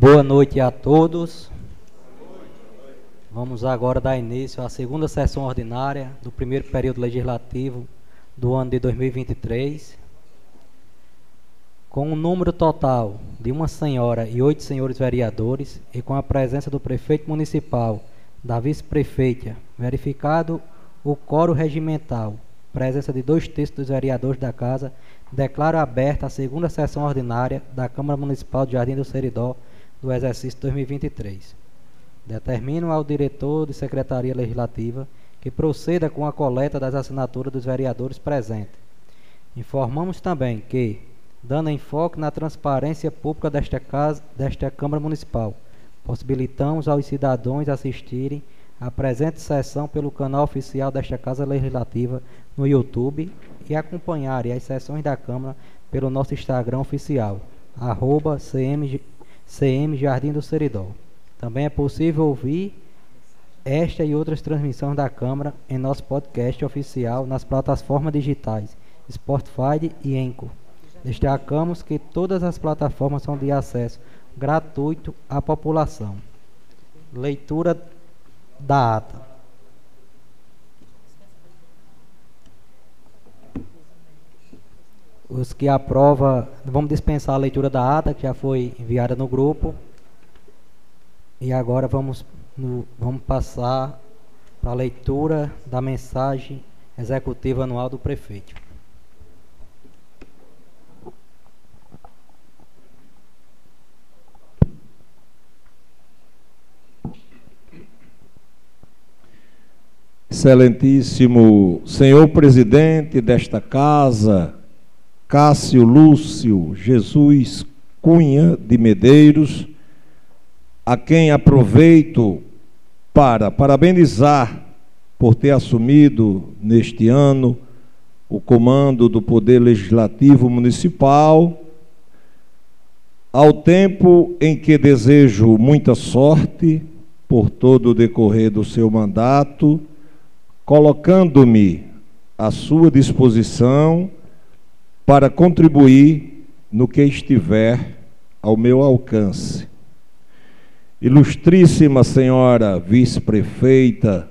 Boa noite a todos. Vamos agora dar início à segunda sessão ordinária do primeiro período legislativo do ano de 2023. Com um número total de uma senhora e oito senhores vereadores e com a presença do prefeito municipal, da vice-prefeita, verificado o coro regimental, presença de dois terços dos vereadores da casa, declaro aberta a segunda sessão ordinária da Câmara Municipal de Jardim do Seridó do exercício 2023. Determino ao diretor de Secretaria Legislativa que proceda com a coleta das assinaturas dos vereadores presentes. Informamos também que, dando enfoque na transparência pública desta, casa, desta Câmara Municipal, possibilitamos aos cidadãos assistirem à presente sessão pelo canal oficial desta Casa Legislativa no YouTube e acompanharem as sessões da Câmara pelo nosso Instagram oficial, arroba CM, CM Jardim do Seridó. Também é possível ouvir esta e outras transmissões da Câmara em nosso podcast oficial nas plataformas digitais Spotify e Enco. Destacamos que todas as plataformas são de acesso gratuito à população. Leitura da ata. Os que aprovam, vamos dispensar a leitura da ata, que já foi enviada no grupo. E agora vamos, no, vamos passar para a leitura da mensagem executiva anual do prefeito. Excelentíssimo senhor presidente desta casa, Cássio Lúcio Jesus Cunha de Medeiros, a quem aproveito para parabenizar por ter assumido neste ano o comando do Poder Legislativo Municipal, ao tempo em que desejo muita sorte por todo o decorrer do seu mandato colocando-me à sua disposição para contribuir no que estiver ao meu alcance. Ilustríssima Senhora Vice-Prefeita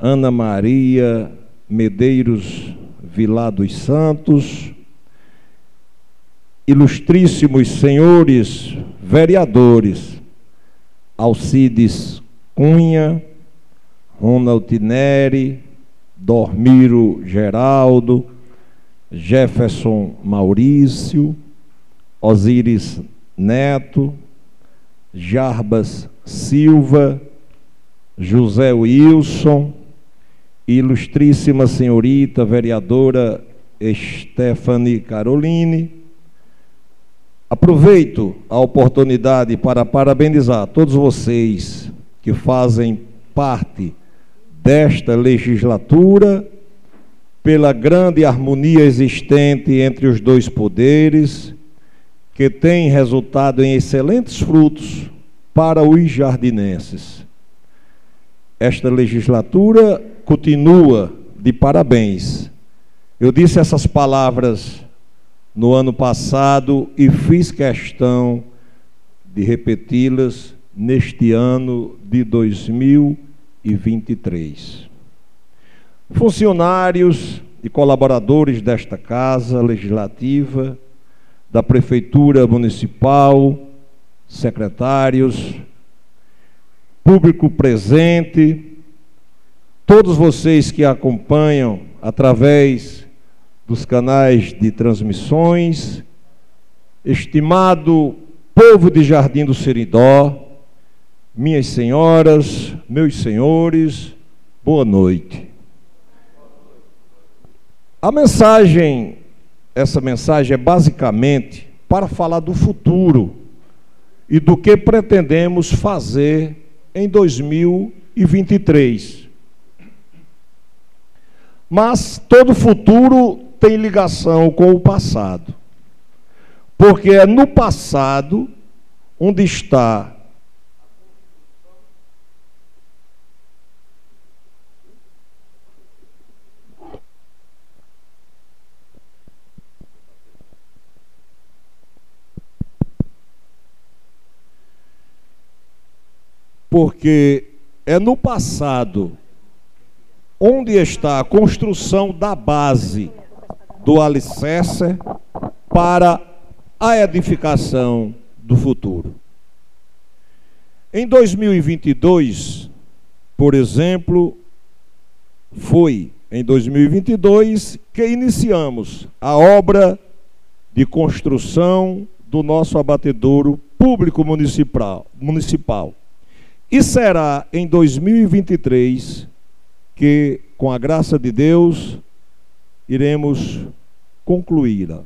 Ana Maria Medeiros Vilar dos Santos, ilustríssimos senhores vereadores Alcides Cunha, Ronald Neri, Dormiro Geraldo, Jefferson Maurício, Osíris Neto, Jarbas Silva, José Wilson, ilustríssima senhorita vereadora Stephanie Caroline. Aproveito a oportunidade para parabenizar todos vocês que fazem parte desta legislatura, pela grande harmonia existente entre os dois poderes, que tem resultado em excelentes frutos para os jardinenses. Esta legislatura continua de parabéns. Eu disse essas palavras no ano passado e fiz questão de repeti-las neste ano de 2020 e 23. Funcionários e colaboradores desta Casa Legislativa, da Prefeitura Municipal, secretários, público presente, todos vocês que acompanham através dos canais de transmissões, estimado povo de Jardim do Seridó, minhas senhoras, meus senhores, boa noite. A mensagem, essa mensagem é basicamente para falar do futuro e do que pretendemos fazer em 2023. Mas todo futuro tem ligação com o passado. Porque é no passado onde está porque é no passado onde está a construção da base do alicerce para a edificação do futuro. Em 2022, por exemplo, foi em 2022 que iniciamos a obra de construção do nosso abatedouro público municipal, municipal. E será em 2023 que, com a graça de Deus, iremos concluí-la.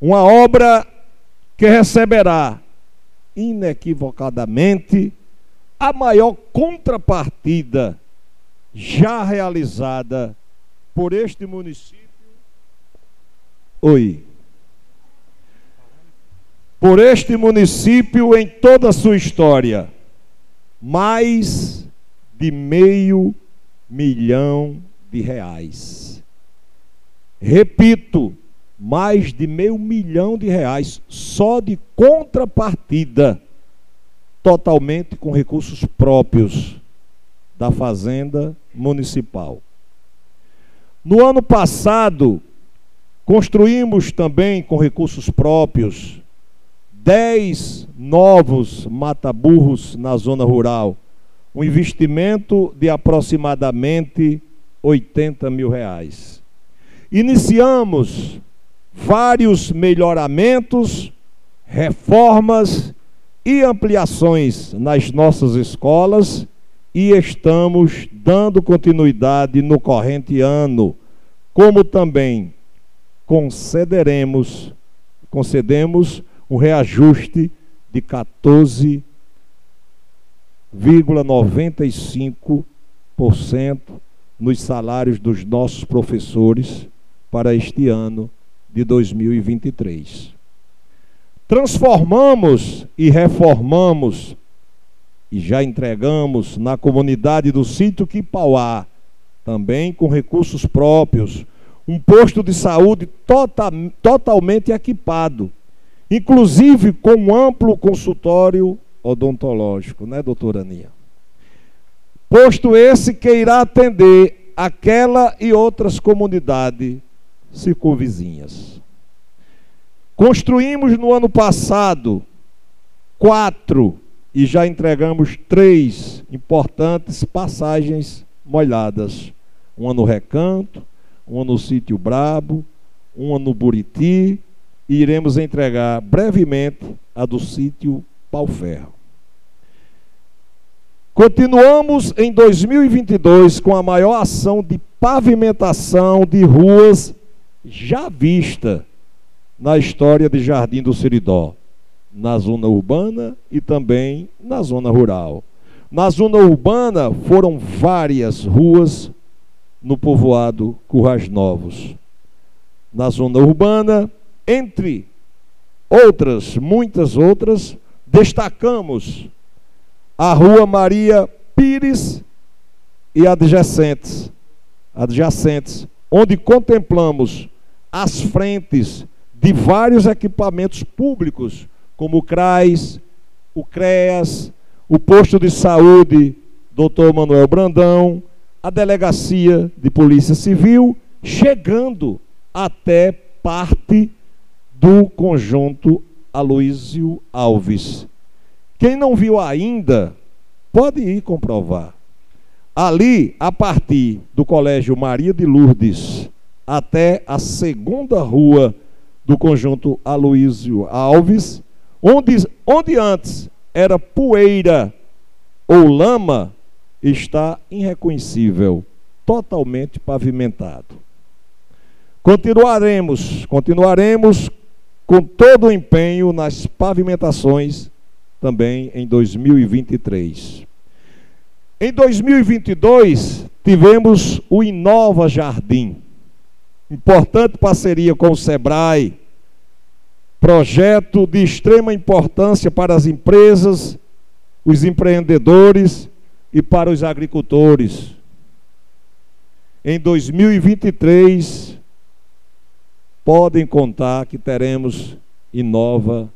Uma obra que receberá inequivocadamente a maior contrapartida já realizada por este município. Oi. Por este município em toda a sua história, mais de meio milhão de reais. Repito, mais de meio milhão de reais só de contrapartida, totalmente com recursos próprios da Fazenda Municipal. No ano passado, construímos também com recursos próprios 10 novos mataburros na zona rural um investimento de aproximadamente 80 mil reais. Iniciamos vários melhoramentos, reformas e ampliações nas nossas escolas e estamos dando continuidade no corrente ano, como também concederemos concedemos um reajuste de 14 0,95% nos salários dos nossos professores para este ano de 2023. Transformamos e reformamos e já entregamos na comunidade do sítio Quipauá, também com recursos próprios, um posto de saúde total, totalmente equipado, inclusive com um amplo consultório odontológico, né, doutora Aninha? Posto esse que irá atender aquela e outras comunidades circunvizinhas. Construímos no ano passado quatro e já entregamos três importantes passagens molhadas. Uma no Recanto, uma no Sítio Brabo, uma no Buriti e iremos entregar brevemente a do Sítio Pau-Ferro. Continuamos em 2022 com a maior ação de pavimentação de ruas já vista na história de Jardim do Seridó, na zona urbana e também na zona rural. Na zona urbana foram várias ruas no povoado Currais Novos. Na zona urbana, entre outras, muitas outras, destacamos a Rua Maria Pires e adjacentes, adjacentes, onde contemplamos as frentes de vários equipamentos públicos, como o CRAS, o CREAS, o posto de saúde Dr. Manuel Brandão, a delegacia de Polícia Civil, chegando até parte do conjunto Aloísio Alves. Quem não viu ainda, pode ir comprovar. Ali, a partir do Colégio Maria de Lourdes até a segunda rua do conjunto Aloísio Alves, onde, onde antes era poeira ou lama, está irreconhecível, totalmente pavimentado. Continuaremos, continuaremos com todo o empenho nas pavimentações também em 2023. Em 2022, tivemos o Inova Jardim, importante parceria com o Sebrae, projeto de extrema importância para as empresas, os empreendedores e para os agricultores. Em 2023, podem contar que teremos Inova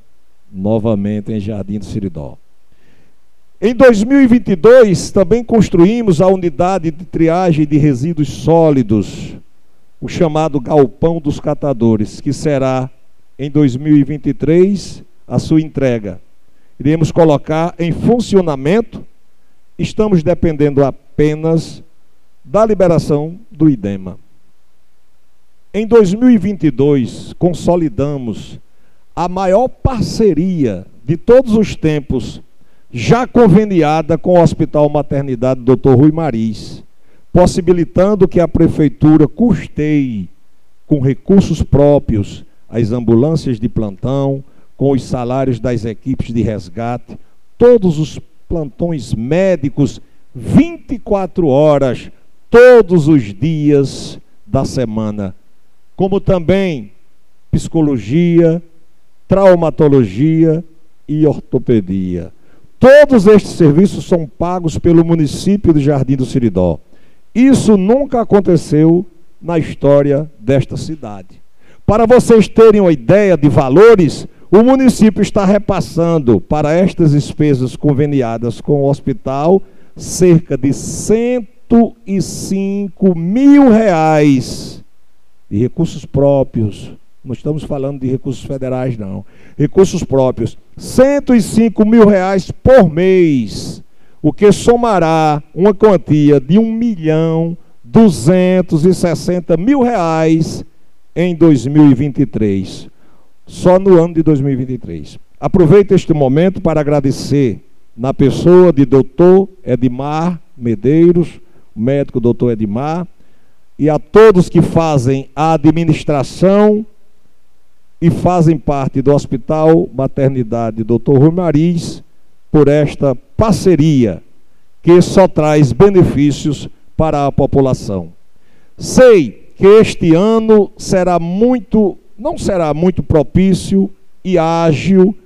novamente em Jardim do Siridó. Em 2022, também construímos a unidade de triagem de resíduos sólidos, o chamado Galpão dos Catadores, que será em 2023 a sua entrega. Iremos colocar em funcionamento, estamos dependendo apenas da liberação do IDEMA. Em 2022, consolidamos a maior parceria de todos os tempos, já conveniada com o Hospital Maternidade Dr. Rui Maris, possibilitando que a prefeitura custeie com recursos próprios as ambulâncias de plantão, com os salários das equipes de resgate, todos os plantões médicos 24 horas todos os dias da semana, como também psicologia, traumatologia e ortopedia. Todos estes serviços são pagos pelo município de Jardim do Siridó. Isso nunca aconteceu na história desta cidade. Para vocês terem uma ideia de valores, o município está repassando para estas despesas conveniadas com o hospital cerca de 105 mil reais de recursos próprios. Não estamos falando de recursos federais, não. Recursos próprios. 105 mil reais por mês. O que somará uma quantia de 1 milhão 260 mil reais em 2023. Só no ano de 2023. Aproveito este momento para agradecer na pessoa de doutor Edmar Medeiros, médico doutor Edmar, e a todos que fazem a administração e fazem parte do Hospital Maternidade Dr. Rui Maris por esta parceria que só traz benefícios para a população. Sei que este ano será muito, não será muito propício e ágil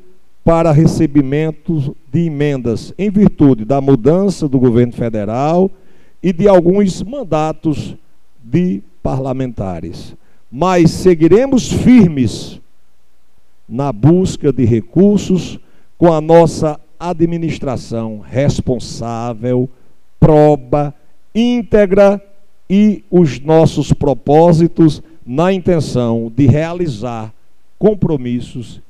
para recebimento de emendas em virtude da mudança do governo federal e de alguns mandatos de parlamentares. Mas seguiremos firmes na busca de recursos com a nossa administração responsável, proba, íntegra e os nossos propósitos na intenção de realizar compromissos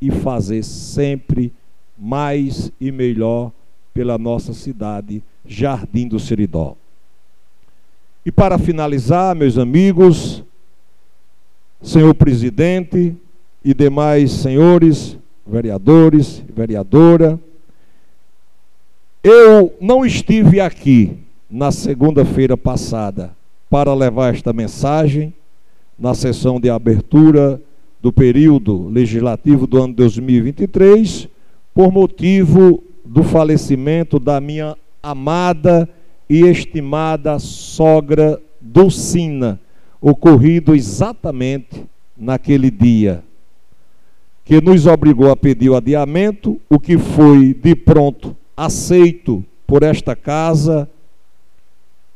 e fazer sempre mais e melhor pela nossa cidade, Jardim do Seridó. E para finalizar, meus amigos, senhor presidente e demais senhores, vereadores, vereadora, eu não estive aqui na segunda-feira passada para levar esta mensagem na sessão de abertura do período legislativo do ano 2023, por motivo do falecimento da minha amada e estimada sogra Dulcina, ocorrido exatamente naquele dia, que nos obrigou a pedir o adiamento, o que foi de pronto aceito por esta casa,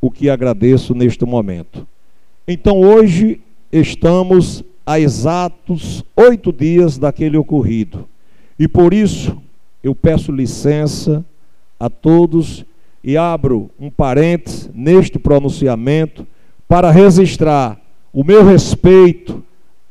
o que agradeço neste momento. Então hoje estamos a exatos oito dias daquele ocorrido. E por isso eu peço licença a todos e abro um parênteses neste pronunciamento para registrar o meu respeito,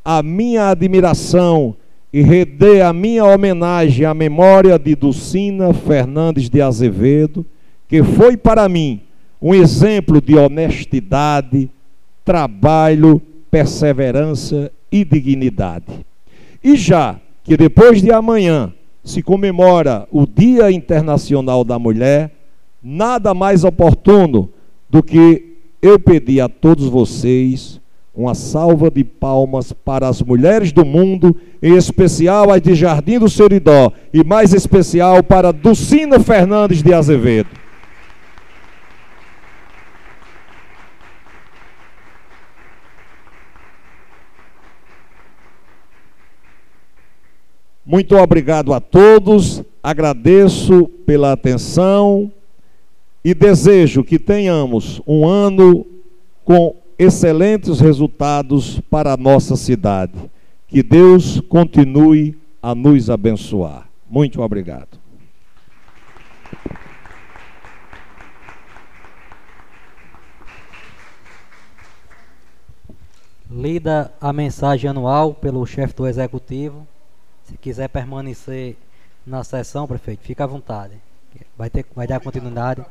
a minha admiração e render a minha homenagem à memória de Dulcina Fernandes de Azevedo, que foi para mim um exemplo de honestidade, trabalho, perseverança e dignidade. E já que depois de amanhã se comemora o Dia Internacional da Mulher, nada mais oportuno do que eu pedir a todos vocês uma salva de palmas para as mulheres do mundo, em especial as de Jardim do Seridó, e mais especial para Dulcina Fernandes de Azevedo. Muito obrigado a todos, agradeço pela atenção e desejo que tenhamos um ano com excelentes resultados para a nossa cidade. Que Deus continue a nos abençoar. Muito obrigado. Lida a mensagem anual pelo chefe do executivo. Se quiser permanecer na sessão, prefeito, fica à vontade. Vai, ter, vai dar continuidade.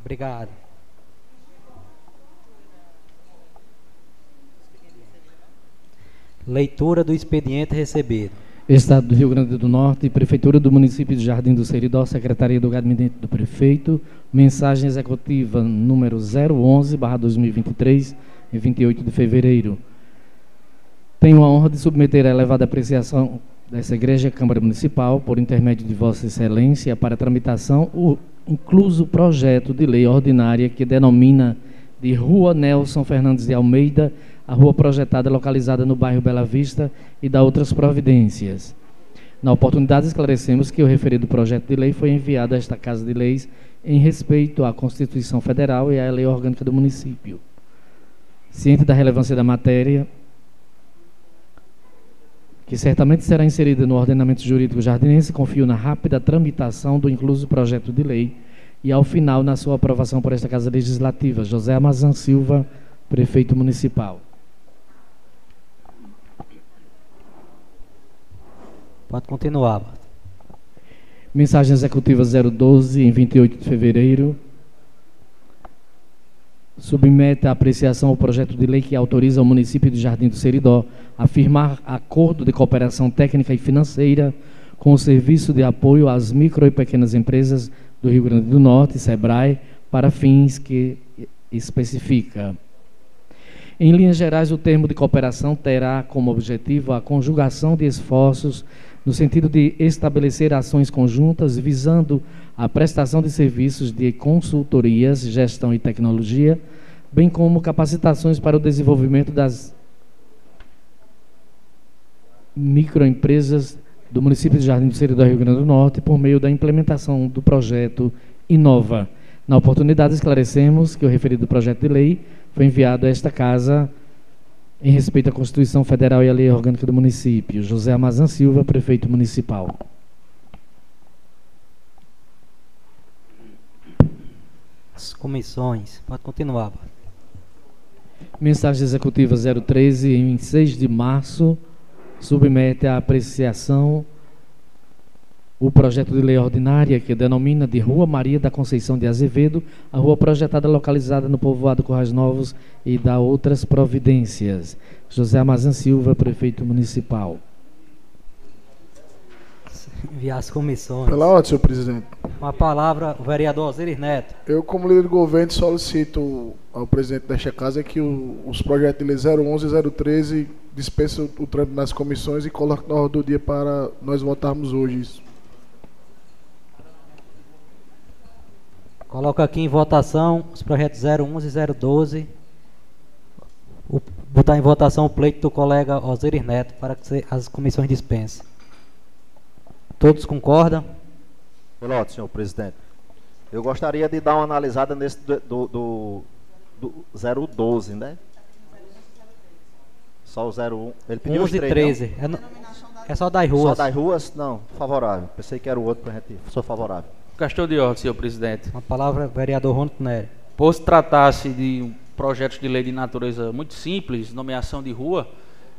Obrigado. Leitura do expediente recebido. Estado do Rio Grande do Norte, Prefeitura do Município de Jardim do Seridó, Secretaria do Gabinete do Prefeito, mensagem executiva número 011-2023, em 28 de fevereiro. Tenho a honra de submeter a elevada apreciação dessa Igreja Câmara Municipal, por intermédio de Vossa Excelência, para tramitação o incluso projeto de lei ordinária que denomina de Rua Nelson Fernandes de Almeida, a rua projetada localizada no bairro Bela Vista e da outras providências. Na oportunidade, esclarecemos que o referido projeto de lei foi enviado a esta Casa de Leis em respeito à Constituição Federal e à Lei Orgânica do Município. Ciente da relevância da matéria, que certamente será inserida no ordenamento jurídico jardinense, confio na rápida tramitação do incluso projeto de lei e, ao final, na sua aprovação por esta Casa Legislativa. José Amazan Silva, Prefeito Municipal. Pode continuar. Mensagem executiva 012, em 28 de fevereiro. Submete à apreciação o projeto de lei que autoriza o município de Jardim do Seridó a firmar acordo de cooperação técnica e financeira com o Serviço de Apoio às Micro e Pequenas Empresas do Rio Grande do Norte, SEBRAE, para fins que especifica. Em linhas gerais, o termo de cooperação terá como objetivo a conjugação de esforços no sentido de estabelecer ações conjuntas visando a prestação de serviços de consultorias, gestão e tecnologia, bem como capacitações para o desenvolvimento das microempresas do município de Jardim do Seridó, Rio Grande do Norte, por meio da implementação do projeto Inova. Na oportunidade, esclarecemos que o referido projeto de lei foi enviado a esta casa em respeito à Constituição Federal e à Lei Orgânica do Município. José Amazan Silva, prefeito municipal. As comissões. Pode continuar. Mensagem executiva 013, em 6 de março, submete à apreciação o projeto de lei ordinária que denomina de Rua Maria da Conceição de Azevedo, a rua projetada localizada no povoado Corrais Novos e da outras providências. José Amazan Silva, prefeito municipal. Enviar as comissões. Pela ordem, senhor presidente. Uma palavra, o vereador Osiris Neto. Eu, como líder do governo, solicito ao presidente desta casa que o, os projetos de lei 011 e 013 dispensem o, o trâmite nas comissões e coloquem na ordem do dia para nós votarmos hoje isso. Coloco aqui em votação os projetos 011 e 012. O, botar em votação o pleito do colega Osiris Neto para que as comissões dispensem. Todos concordam? Pelote, senhor presidente. Eu gostaria de dar uma analisada nesse do, do, do, do 012, né? Só o 01. Ele pediu 11 e 13. É, no, é só das ruas. Só das ruas? Não, favorável. Pensei que era o outro para gente. Sou favorável. Questão de ordem, senhor presidente. Uma palavra, vereador Ronto Nery. Por se tratar-se de um projeto de lei de natureza muito simples, nomeação de rua,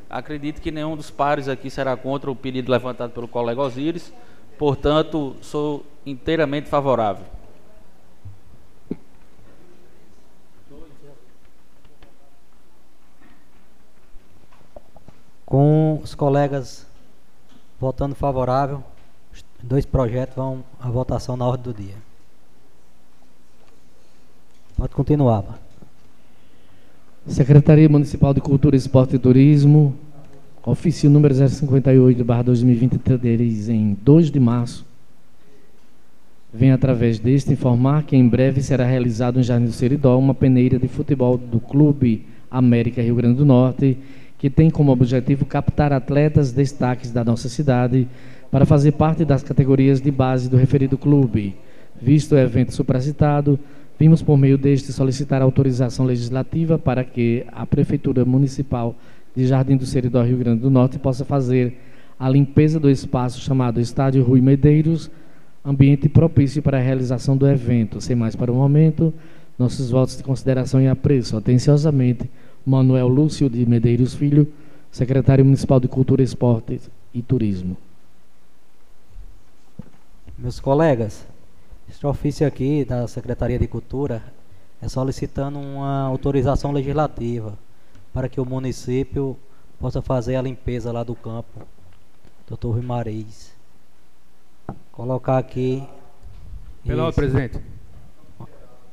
acredito que nenhum dos pares aqui será contra o pedido levantado pelo colega Osíris. Portanto, sou inteiramente favorável. Com os colegas votando favorável, dois projetos vão à votação na ordem do dia. Pode continuar. Secretaria Municipal de Cultura, Esporte e Turismo, ofício número 058, barra 2023, em 2 de março, vem através deste informar que em breve será realizado em Jardim do Seridó uma peneira de futebol do Clube América Rio Grande do Norte, que tem como objetivo captar atletas destaques da nossa cidade para fazer parte das categorias de base do referido clube. Visto o evento supracitado, vimos por meio deste solicitar autorização legislativa para que a Prefeitura Municipal de Jardim do Seridó, Rio Grande do Norte, possa fazer a limpeza do espaço chamado Estádio Rui Medeiros, ambiente propício para a realização do evento. Sem mais para o momento, Nossos votos de consideração e apreço. Atenciosamente, Manuel Lúcio de Medeiros Filho, secretário municipal de Cultura, Esporte e Turismo. Meus colegas, este ofício aqui da Secretaria de Cultura é solicitando uma autorização legislativa para que o município possa fazer a limpeza lá do campo. Doutor Rui. Colocar aqui. Pela presidente.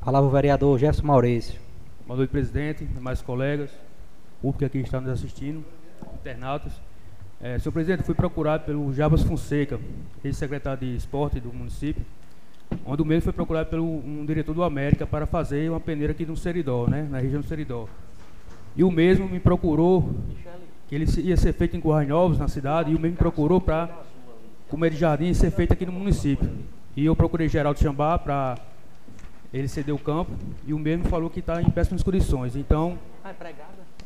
Palavra o vereador Jefferson Maurício. Boa noite, presidente, demais colegas, público que aqui está nos assistindo, internautas. É, senhor presidente, fui procurado pelo Jabas Fonseca, ex-secretário de esporte do município, onde o mesmo foi procurado pelo um diretor do América para fazer uma peneira aqui no Seridó, né, na região do Seridó. E o mesmo me procurou, que ele ia ser feito em Currais Novos, na cidade, e o mesmo me procurou para comer de jardim ser feito aqui no município. E eu procurei Geraldo Chambá para ele ceder o campo, e o mesmo falou que está em péssimas condições. Então,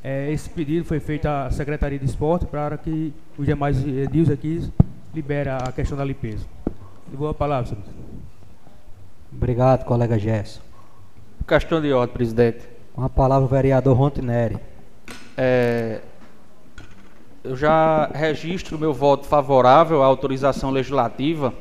é, esse pedido foi feito à Secretaria de Esporte para que os demais edis aqui liberem a questão da limpeza. Devolvo a palavra, senhor. Obrigado, colega Gerson. Questão de ordem, presidente. Com a palavra o vereador Rontineri. É, eu já registro meu voto favorável à autorização legislativa,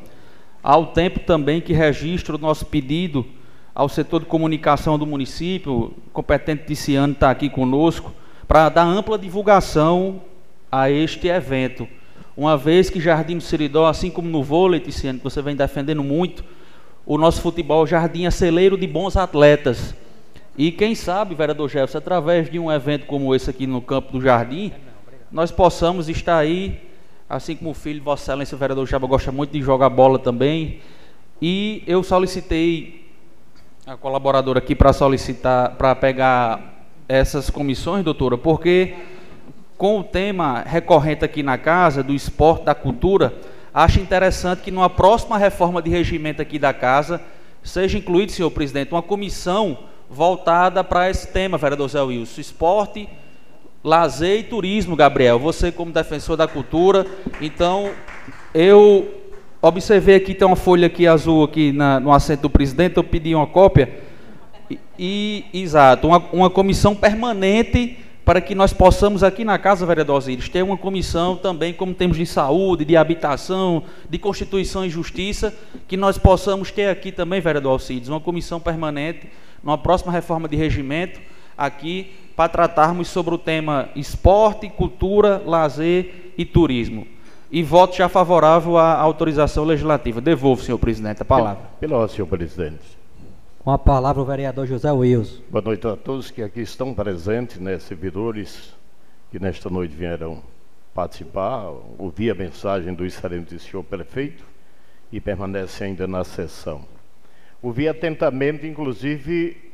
ao tempo também que registro o nosso pedido ao setor de comunicação do município, o competente Ticiano está aqui conosco, para dar ampla divulgação a este evento. Uma vez que Jardim do Seridó, assim como no vôlei, Ticiano, que você vem defendendo muito, o nosso futebol jardim é celeiro de bons atletas. E quem sabe, vereador Jefferson, através de um evento como esse aqui no campo do Jardim, nós possamos estar aí, assim como o filho de Vossa Excelência, o vereador Jaba, gosta muito de jogar bola também. E eu solicitei a colaboradora aqui para solicitar, para pegar essas comissões, doutora, porque com o tema recorrente aqui na casa, do esporte, da cultura, acho interessante que numa próxima reforma de regimento aqui da casa, seja incluído, senhor presidente, uma comissão voltada para esse tema, vereador Zé Wilson, esporte, lazer e turismo, Gabriel. Você como defensor da cultura, então eu observei aqui tem uma folha aqui azul aqui na, no assento do presidente, eu pedi uma cópia e, exato, uma, uma comissão permanente para que nós possamos aqui na Casa Vereador Osíris ter uma comissão também, como temos de saúde, de habitação, de Constituição e Justiça, que nós possamos ter aqui também, vereador Alcides, uma comissão permanente, numa próxima reforma de regimento, aqui, para tratarmos sobre o tema esporte, cultura, lazer e turismo. E voto já favorável à autorização legislativa. Devolvo, senhor presidente, a palavra. Ordem, senhor presidente. Com a palavra o vereador José Wilson. Boa noite a todos que aqui estão presentes, né, servidores que nesta noite vieram participar, ouvir a mensagem do excelente senhor prefeito e permanece ainda na sessão. Ouvi atentamente, inclusive,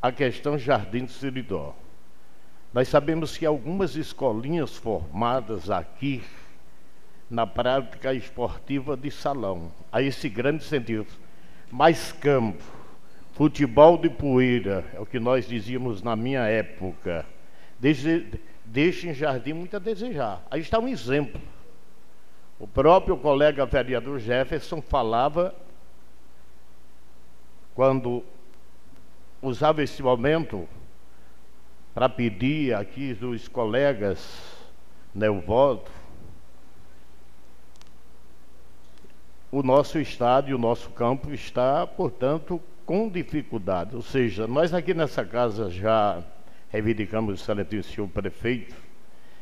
a questão Jardim do Siridó. Nós sabemos que algumas escolinhas formadas aqui na prática esportiva de salão, a esse grande sentido, mais campo, Futebol de poeira, é o que nós dizíamos na minha época. deixa em jardim muito a desejar. Aí está um exemplo. O próprio colega vereador Jefferson falava, quando usava esse momento para pedir aqui dos colegas né, o voto, o nosso estádio, o nosso campo está, portanto, com dificuldade. Ou seja, nós aqui nessa casa já reivindicamos o excelentíssimo prefeito.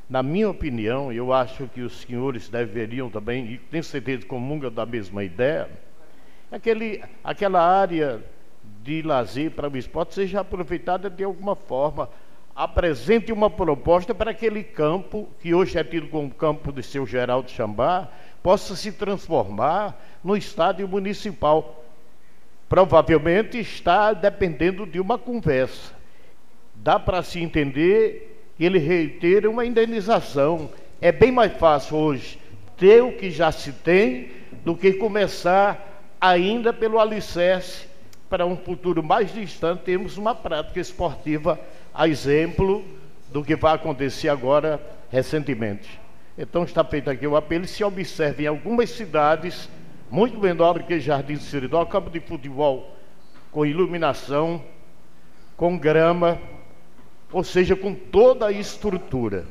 Na minha opinião, eu acho que os senhores deveriam também, e tenho certeza que comungam da mesma ideia, aquele, aquela área de lazer para o esporte seja aproveitada de alguma forma. Apresente uma proposta para aquele campo, que hoje é tido como campo de seu Geraldo Chambá, possa se transformar no estádio municipal provavelmente está dependendo de uma conversa. Dá para se entender ele reitera uma indenização. É bem mais fácil hoje ter o que já se tem do que começar ainda pelo alicerce para um futuro mais distante termos uma prática esportiva a exemplo do que vai acontecer agora recentemente. Então está feito aqui o apelo, se observe em algumas cidades muito menor do que Jardim Seridó, campo de futebol com iluminação, com grama, ou seja, com toda a estrutura.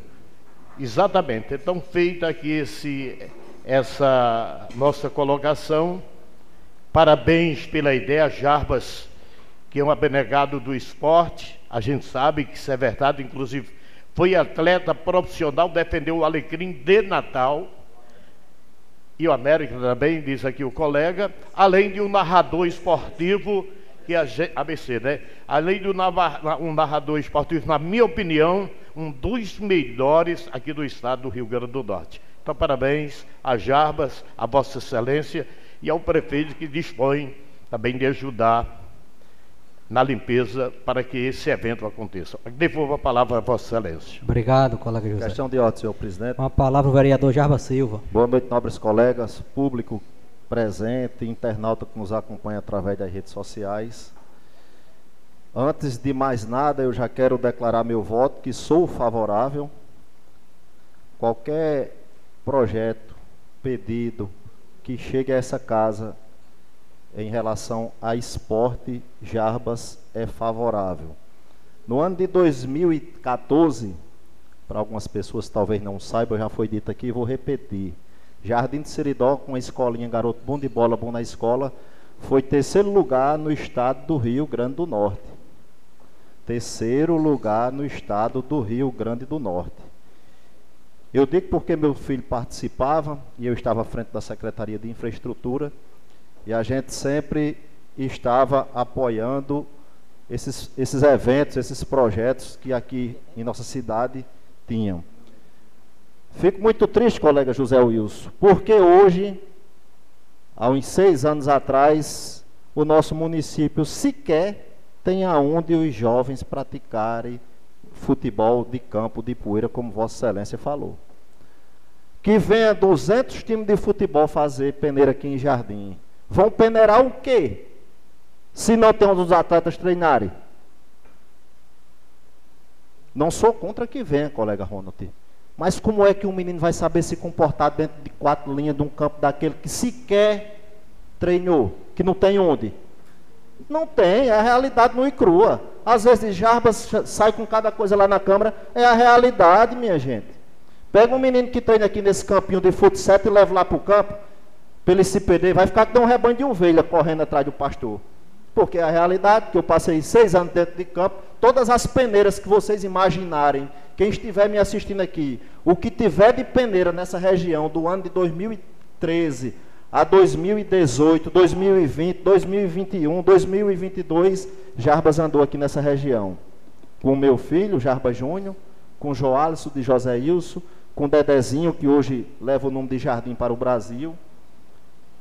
Exatamente. Então, feita aqui esse, essa nossa colocação, parabéns pela ideia, Jarbas, que é um abnegado do esporte, a gente sabe que isso é verdade, inclusive foi atleta profissional, defendeu o Alecrim de Natal, e o América também, diz aqui o colega, além de um narrador esportivo, que a ABC, né? Além de um narrador esportivo, na minha opinião, um dos melhores aqui do estado do Rio Grande do Norte. Então, parabéns a Jarbas, a Vossa Excelência e ao prefeito que dispõe também de ajudar na limpeza para que esse evento aconteça. Devolvo a palavra a Vossa Excelência. Obrigado, colega José. Questão de ordem, senhor presidente. Com a palavra o vereador Jarba Silva. Boa noite, nobres colegas, público presente, internauta que nos acompanha através das redes sociais. Antes de mais nada, eu já quero declarar meu voto que sou favorável. Qualquer projeto, pedido que chegue a essa casa em relação a esporte, Jarbas é favorável. No ano de 2014, para algumas pessoas talvez não saibam, já foi dito aqui, vou repetir. Jardim de Seridó, com a escolinha Garoto Bom de Bola Bom na Escola, foi terceiro lugar no estado do Rio Grande do Norte. Terceiro lugar no estado do Rio Grande do Norte. Eu digo porque meu filho participava e eu estava à frente da Secretaria de Infraestrutura e a gente sempre estava apoiando esses, esses eventos, esses projetos que aqui em nossa cidade tinham. Fico muito triste, colega José Wilson, porque hoje, há uns seis anos atrás, o nosso município sequer tem aonde os jovens praticarem futebol de campo de poeira, como Vossa Excelência falou. Que venha 200 times de futebol fazer peneira aqui em Jardim. Vão peneirar o quê? Se não tem os atletas treinarem. Não sou contra que venha, colega Ronald. Mas como é que um menino vai saber se comportar dentro de quatro linhas de um campo daquele que sequer treinou? Que não tem onde? Não tem, é a realidade nua e crua. Às vezes Jarbas sai com cada coisa lá na câmara, é a realidade, minha gente. Pega um menino que treina aqui nesse campinho de futsal e leva lá para o campo, para ele se perder, vai ficar com um rebanho de ovelha correndo atrás do pastor. Porque é a realidade que eu passei seis anos dentro de campo, todas as peneiras que vocês imaginarem, quem estiver me assistindo aqui, o que tiver de peneira nessa região do ano de 2013 a 2018, 2020, 2021, 2022, Jarbas andou aqui nessa região. Com o meu filho, Jarbas Júnior, com Joalisson de José Ilso, com Dedezinho, que hoje leva o nome de Jardim para o Brasil,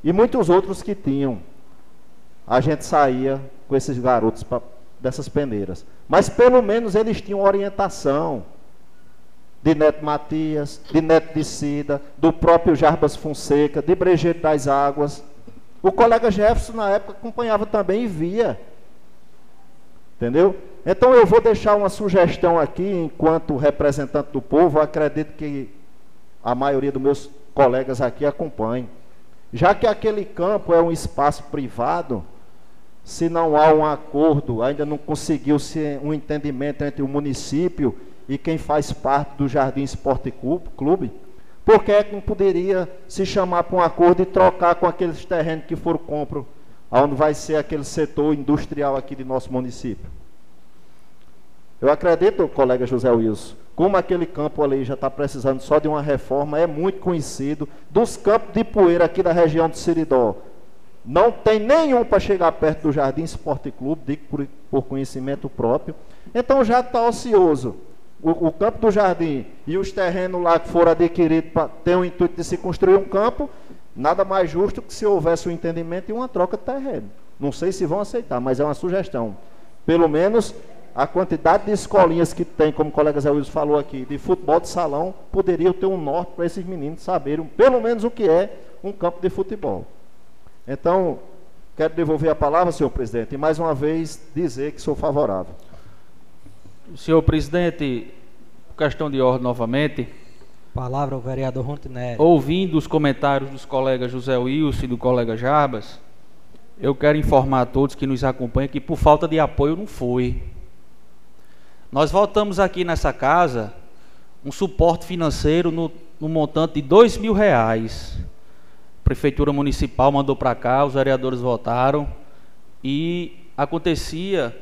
e muitos outros que tinham. A gente saía com esses garotos pra, dessas peneiras. Mas pelo menos eles tinham orientação de Neto Matias, de Neto de Cida, do próprio Jarbas Fonseca, de Brejeito das Águas. O colega Jefferson, na época, acompanhava também e via. Entendeu? Então eu vou deixar uma sugestão aqui, enquanto representante do povo, acredito que a maioria dos meus colegas aqui acompanhem. Já que aquele campo é um espaço privado, se não há um acordo, ainda não conseguiu-se um entendimento entre o município e quem faz parte do Jardim Esporte Clube, por que, é que não poderia se chamar para um acordo e trocar com aqueles terrenos que foram compros, onde vai ser aquele setor industrial aqui de nosso município? Eu acredito, colega José Wilson, como aquele campo ali já está precisando só de uma reforma, é muito conhecido, dos campos de poeira aqui da região de Siridó. Não tem nenhum para chegar perto do Jardim Esporte Clube, digo por, por conhecimento próprio. Então já está ocioso. O, o, campo do Jardim e os terrenos lá que foram adquiridos para ter o intuito de se construir um campo, nada mais justo que se houvesse um entendimento e uma troca de terreno. Não sei se vão aceitar, mas é uma sugestão. Pelo menos a quantidade de escolinhas que tem, como o colega Zé Wilson falou aqui, de futebol de salão, poderia ter um norte para esses meninos saberem pelo menos o que é um campo de futebol. Então, quero devolver a palavra, senhor presidente, e mais uma vez dizer que sou favorável. Senhor presidente, questão de ordem novamente. Palavra ao vereador Rontinelli. Ouvindo os comentários dos colegas José Wilson e do colega Jarbas, eu quero informar a todos que nos acompanham que por falta de apoio não foi. Nós voltamos aqui nessa casa um suporte financeiro no, no montante de dois mil reais. A Prefeitura Municipal mandou para cá, os vereadores votaram e acontecia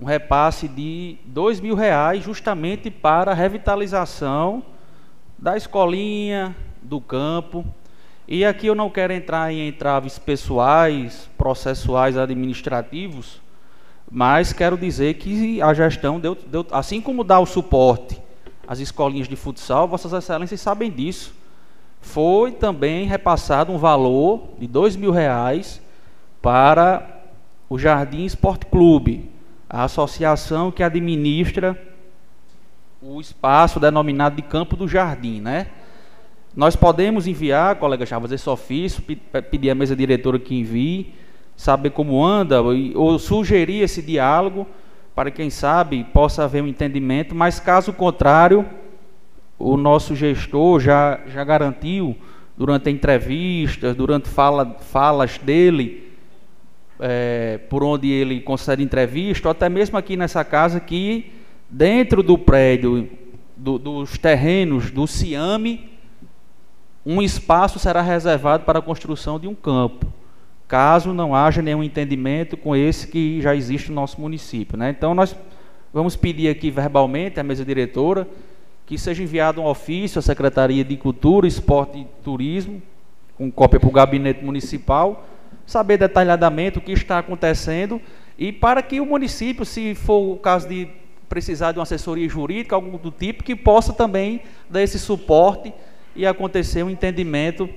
um repasse de dois mil reais justamente para a revitalização da escolinha, do campo. E aqui eu não quero entrar em entraves pessoais, processuais, administrativos, mas quero dizer que a gestão deu, deu assim como dá o suporte às escolinhas de futsal, Vossas Excelências sabem disso. Foi também repassado um valor de dois mil reais para o Jardim Esporte Clube, a associação que administra o espaço denominado de Campo do Jardim, né? Nós podemos enviar, colega Chaves, esse ofício, pedir à mesa diretora que envie, saber como anda, ou sugerir esse diálogo, para quem sabe possa haver um entendimento, mas caso contrário, o nosso gestor já, já garantiu, durante entrevistas, durante fala, falas dele, é, por onde ele concede entrevista, ou até mesmo aqui nessa casa, que dentro do prédio, do, dos terrenos do Ciame, um espaço será reservado para a construção de um campo, caso não haja nenhum entendimento com esse que já existe no nosso município. Né? Então, nós vamos pedir aqui verbalmente à mesa diretora que seja enviado um ofício à Secretaria de Cultura, Esporte e Turismo, com cópia para o gabinete municipal, saber detalhadamente o que está acontecendo e para que o município, se for o caso de precisar de uma assessoria jurídica, algum do tipo, que possa também dar esse suporte e acontecer um entendimento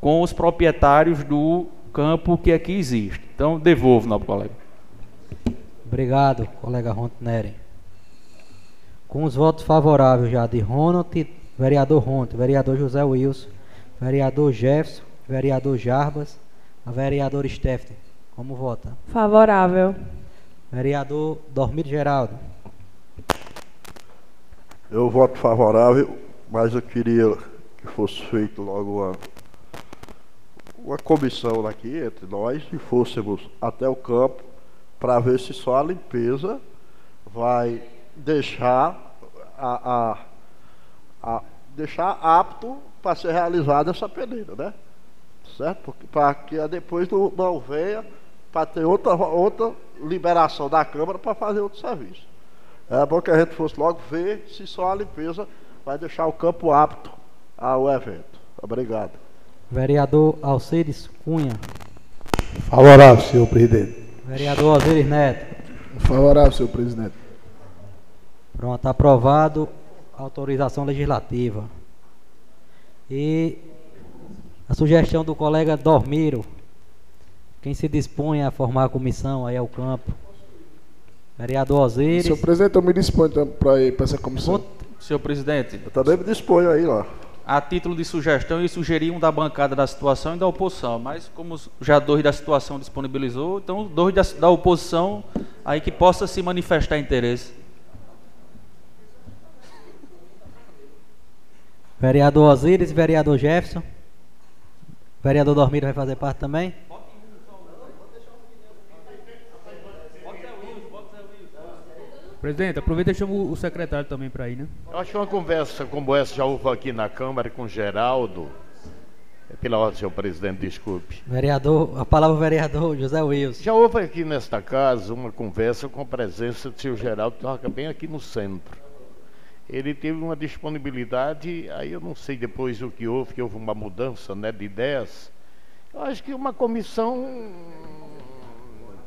com os proprietários do campo que aqui existe. Então, devolvo, nobre colega. Obrigado, colega Rontineri. Com os votos favoráveis já de Ronald, vereador Ronte, vereador José Wilson, vereador Jefferson, vereador Jarbas, a vereadora Stephanie, como vota? Favorável. Vereador Dormir Geraldo. Eu voto favorável, mas eu queria que fosse feito logo uma, uma comissão aqui entre nós e fôssemos até o campo para ver se só a limpeza vai deixar a, a, a deixar apto para ser realizada essa peneira, né? certo? Para que depois não, não venha para ter outra, outra liberação da Câmara para fazer outro serviço. É bom que a gente fosse logo ver se só a limpeza vai deixar o campo apto ao evento. Obrigado. Vereador Alcides Cunha. Favorável, senhor presidente. Vereador Osiris Neto. Favorável, senhor presidente. Pronto, aprovado. Autorização legislativa. E a sugestão do colega Dormiro. Quem se dispõe a formar a comissão aí ao campo? Vereador Osiris. Senhor presidente, eu me disponho para ir para essa comissão. Senhor presidente. Eu também me disponho aí lá. A título de sugestão, eu sugeri um da bancada da situação e da oposição, mas como já dois da situação disponibilizou, então dois da, da oposição aí que possa se manifestar interesse. Vereador Osiris e vereador Jefferson. Vereador Dormiro vai fazer parte também? Presidente, aproveita e chama o secretário também para ir, né? Eu acho que uma conversa como essa já houve aqui na Câmara com Geraldo. É pela ordem, senhor presidente, desculpe. Vereador, a palavra vereador José Wilson. Já houve aqui nesta casa uma conversa com a presença do senhor Geraldo, que estava bem aqui no centro ele teve uma disponibilidade, aí eu não sei depois o que houve, que houve uma mudança né, de ideias. Eu acho que uma comissão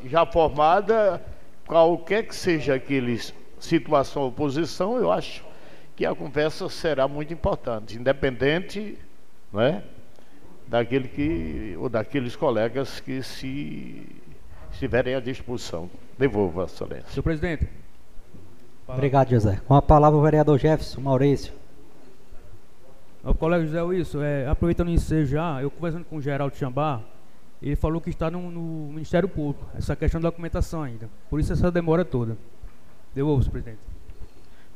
já formada, qualquer que seja aquele situação ou posição, eu acho que a conversa será muito importante, independente né, daquele que, ou daqueles colegas que se estiverem à disposição. Devolvo, Vossa Excelência. Senhor presidente, Obrigado, José. Com a palavra o vereador Jefferson Maurício. O colega José Wilson, é, aproveitando o ensejo já, eu conversando com o Geraldo Chambá, ele falou que está no, no, Ministério Público, essa questão da documentação ainda. Por isso essa demora toda. Devolvo, presidente.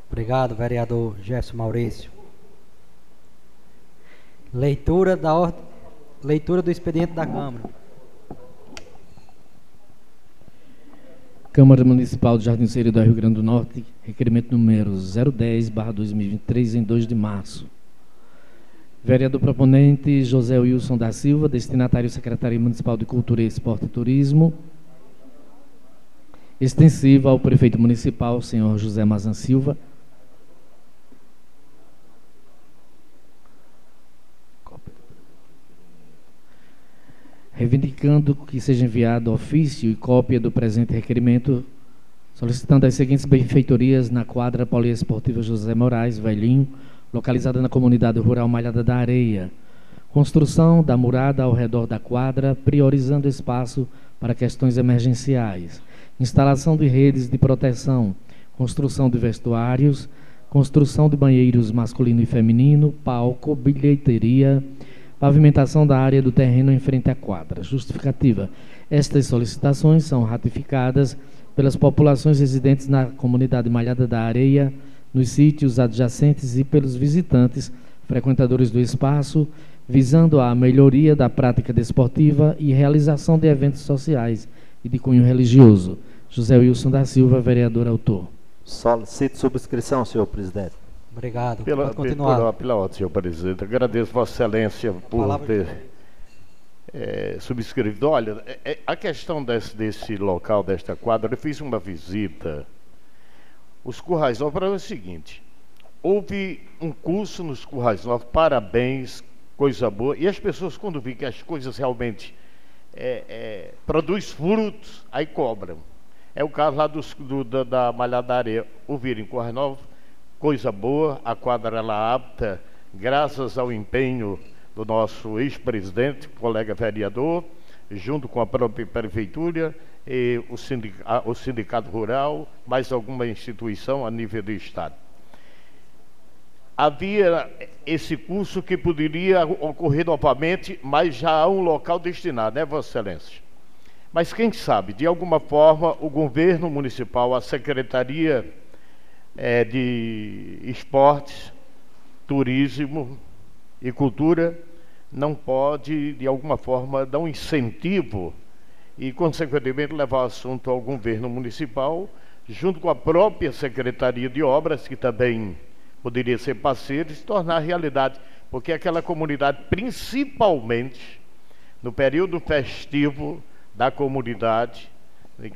Obrigado, vereador Jefferson Maurício. Leitura da ordem, leitura do expediente da Câmara. Câmara Municipal de Jardim Seiro do Rio Grande do Norte, requerimento número 010/2023 em 2 de março. Vereador proponente José Wilson da Silva, destinatário Secretaria Municipal de Cultura, Esporte e Turismo. Extensiva ao prefeito municipal, senhor José Mazan Silva. Reivindicando que seja enviado ofício e cópia do presente requerimento, solicitando as seguintes benfeitorias na quadra poliesportiva José Moraes, Velhinho, localizada na comunidade rural Malhada da Areia. Construção da murada ao redor da quadra, priorizando espaço para questões emergenciais. Instalação de redes de proteção, construção de vestuários, construção de banheiros masculino e feminino, palco, bilheteria, pavimentação da área do terreno em frente à quadra. Justificativa. Estas solicitações são ratificadas pelas populações residentes na comunidade Malhada da Areia, nos sítios adjacentes e pelos visitantes, frequentadores do espaço, visando a melhoria da prática desportiva e realização de eventos sociais e de cunho religioso. José Wilson da Silva, vereador autor. Solicito subscrição, senhor presidente. Obrigado. Pela, Pode continuar. pela, pela ordem, senhor presidente. Agradeço Vossa Excelência por ter é, subscrevido. Olha, é, a questão desse, desse local, desta quadra, eu fiz uma visita. Os Currais Novos, para é o seguinte: houve um curso nos Currais Novos, parabéns, coisa boa. E as pessoas, quando veem que as coisas realmente é, é, produz frutos, aí cobram. É o caso lá dos, do, da, da Malhada Areia. Ouviram em Currais Novos, coisa boa, a quadra ela apta, graças ao empenho do nosso ex-presidente, colega vereador, junto com a própria prefeitura o, sindica, o sindicato rural, mais alguma instituição a nível do estado. Havia esse curso que poderia ocorrer novamente, mas já há um local destinado, né, Vossa Excelência? Mas quem sabe, de alguma forma, o governo municipal, a Secretaria é, de Esportes, Turismo e Cultura, não pode, de alguma forma, dar um incentivo e, consequentemente, levar o assunto ao governo municipal, junto com a própria Secretaria de Obras, que também poderia ser parceiro, e se tornar realidade. Porque aquela comunidade, principalmente no período festivo da comunidade,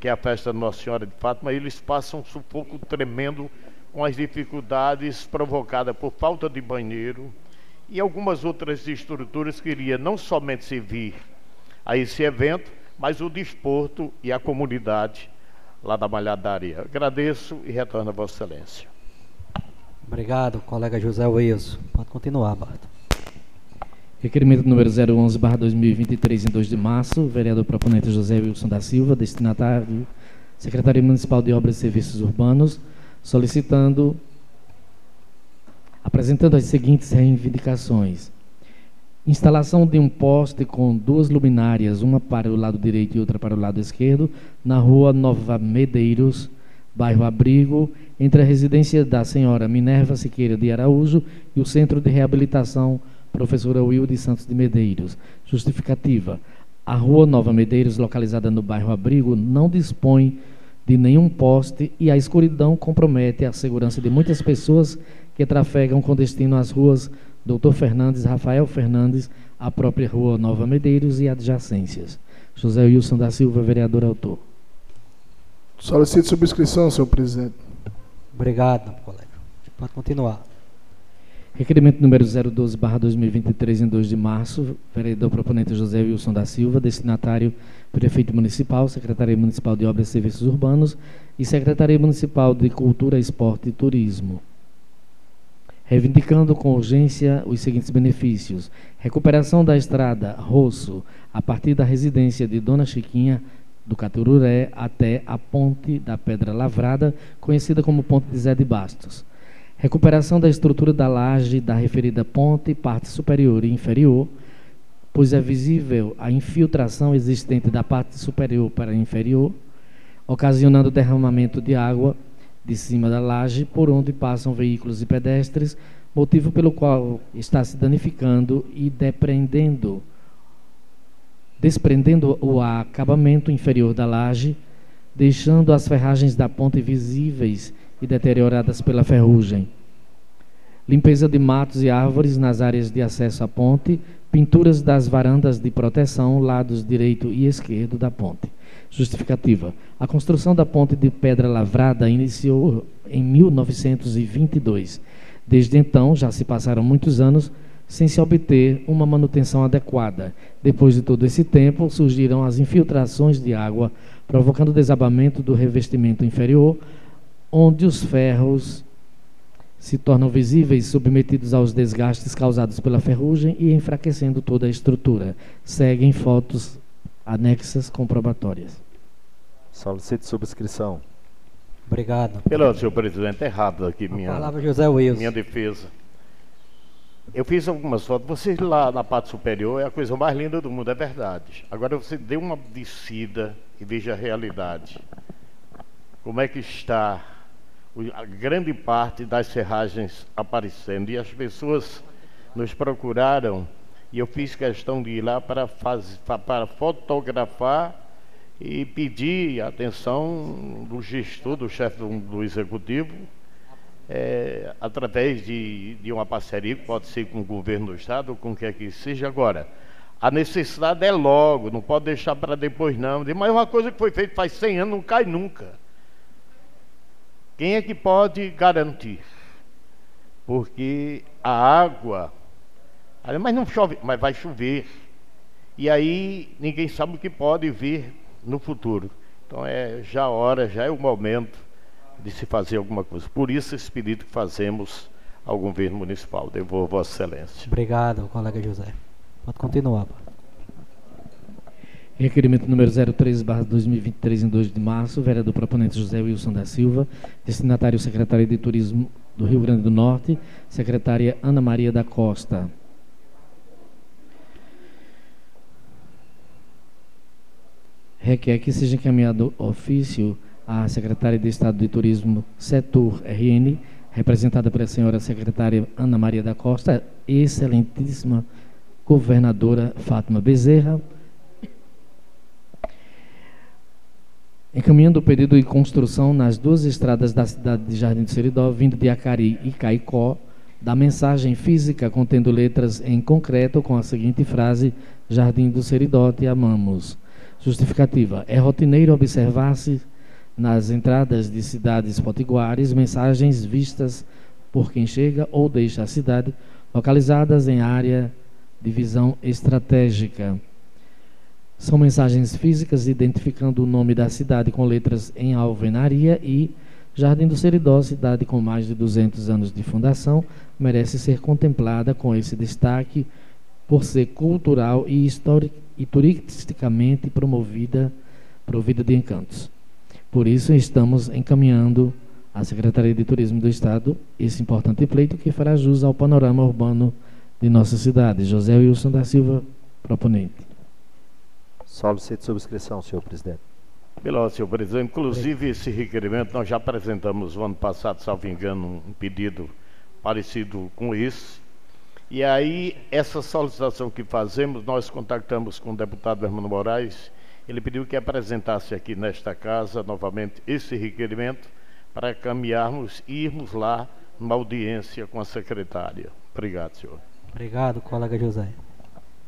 que é a festa de Nossa Senhora de Fátima, eles passam um sufoco tremendo com as dificuldades provocadas por falta de banheiro e algumas outras estruturas que iria não somente servir a esse evento, mas o desporto e a comunidade lá da Malhadaria. Agradeço e retorno a Vossa Excelência. Obrigado, colega José Wilson. Pode continuar, Bart. Requerimento número 011, barra 2023, em 2 de março. Vereador proponente José Wilson da Silva, destinatário Secretaria Municipal de Obras e Serviços Urbanos, solicitando, apresentando as seguintes reivindicações. Instalação de um poste com duas luminárias, uma para o lado direito e outra para o lado esquerdo, na rua Nova Medeiros, bairro Abrigo, entre a residência da senhora Minerva Siqueira de Araújo e o Centro de Reabilitação Professora Wilde Santos de Medeiros. Justificativa. A rua Nova Medeiros, localizada no bairro Abrigo, não dispõe de nenhum poste e a escuridão compromete a segurança de muitas pessoas que trafegam com destino às ruas Doutor Fernandes, Rafael Fernandes, a própria rua Nova Medeiros e adjacências. José Wilson da Silva, vereador autor. Solicito subscrição, senhor presidente. Obrigado, colega. Pode continuar. Requerimento número 012, barra 2023, em 2 de março, vereador proponente José Wilson da Silva, destinatário Prefeito Municipal, Secretaria Municipal de Obras e Serviços Urbanos e Secretaria Municipal de Cultura, Esporte e Turismo. Reivindicando com urgência os seguintes benefícios: recuperação da estrada Rosso, a partir da residência de Dona Chiquinha, do Catururé até a Ponte da Pedra Lavrada, conhecida como Ponte de Zé de Bastos. Recuperação da estrutura da laje da referida ponte, parte superior e inferior, pois é visível a infiltração existente da parte superior para a inferior, ocasionando derramamento de água de cima da laje por onde passam veículos e pedestres, motivo pelo qual está se danificando e depreendendo desprendendo o acabamento inferior da laje, deixando as ferragens da ponte visíveis e deterioradas pela ferrugem. Limpeza de matos e árvores nas áreas de acesso à ponte, pinturas das varandas de proteção, lados direito e esquerdo da ponte. Justificativa. A construção da ponte de pedra lavrada iniciou em 1922. Desde então, já se passaram muitos anos sem se obter uma manutenção adequada. Depois de todo esse tempo, surgiram as infiltrações de água, provocando desabamento do revestimento inferior, onde os ferros se tornam visíveis, submetidos aos desgastes causados pela ferrugem e enfraquecendo toda a estrutura. Seguem fotos anexas comprobatórias. Solicito subscrição. Obrigado. Pelo senhor presidente, é rápido aqui minha, palavra José Wilson. minha defesa. Eu fiz algumas fotos. Você lá na parte superior é a coisa mais linda do mundo, é verdade. Agora você dê uma descida e veja a realidade. Como é que está a grande parte das serragens aparecendo. E as pessoas nos procuraram e eu fiz questão de ir lá para, para fotografar e pedir a atenção do gestor, do chefe do, do executivo, é, através de, de uma parceria, que pode ser com o governo do estado ou com o que é que seja. Agora, a necessidade é logo, não pode deixar para depois não. Mas uma coisa que foi feita faz 100 anos não cai nunca. Quem é que pode garantir? Porque a água, ah, mas não chove, mas vai chover. E aí ninguém sabe o que pode vir no futuro. Então é já a hora, já é o momento de se fazer alguma coisa. Por isso esse pedido que fazemos ao governo municipal. Devolvo Vossa Excelência. Obrigado, colega José. Pode continuar. Requerimento número 03, barra 2023, em 2 de março, vereador proponente José Wilson da Silva, destinatário secretário de Turismo do Rio Grande do Norte, secretária Ana Maria da Costa. Requer que seja encaminhado ofício à secretária de Estado de Turismo, Setor RN, representada pela senhora secretária Ana Maria da Costa, excelentíssima governadora Fátima Bezerra, encaminhando o pedido de construção nas duas estradas da cidade de Jardim do Seridó, vindo de Acari e Caicó, da mensagem física contendo letras em concreto com a seguinte frase: Jardim do Seridó, te amamos. Justificativa: é rotineiro observar-se nas entradas de cidades potiguares mensagens vistas por quem chega ou deixa a cidade, localizadas em área de visão estratégica. São mensagens físicas identificando o nome da cidade com letras em alvenaria e Jardim do Seridó, cidade com mais de 200 anos de fundação, merece ser contemplada com esse destaque por ser cultural e, histori- e turisticamente promovida, provida de encantos. Por isso, estamos encaminhando à Secretaria de Turismo do Estado esse importante pleito que fará jus ao panorama urbano de nossa cidade. José Wilson da Silva, proponente. Solicito subscrição, senhor presidente. Pelo senhor presidente, inclusive esse requerimento nós já apresentamos o ano passado, salvo engano, um pedido parecido com esse. E aí, essa solicitação que fazemos, nós contactamos com o deputado Hermano Moraes, ele pediu que apresentasse aqui nesta casa novamente esse requerimento para caminharmos e irmos lá numa audiência com a secretária. Obrigado, senhor. Obrigado, colega José.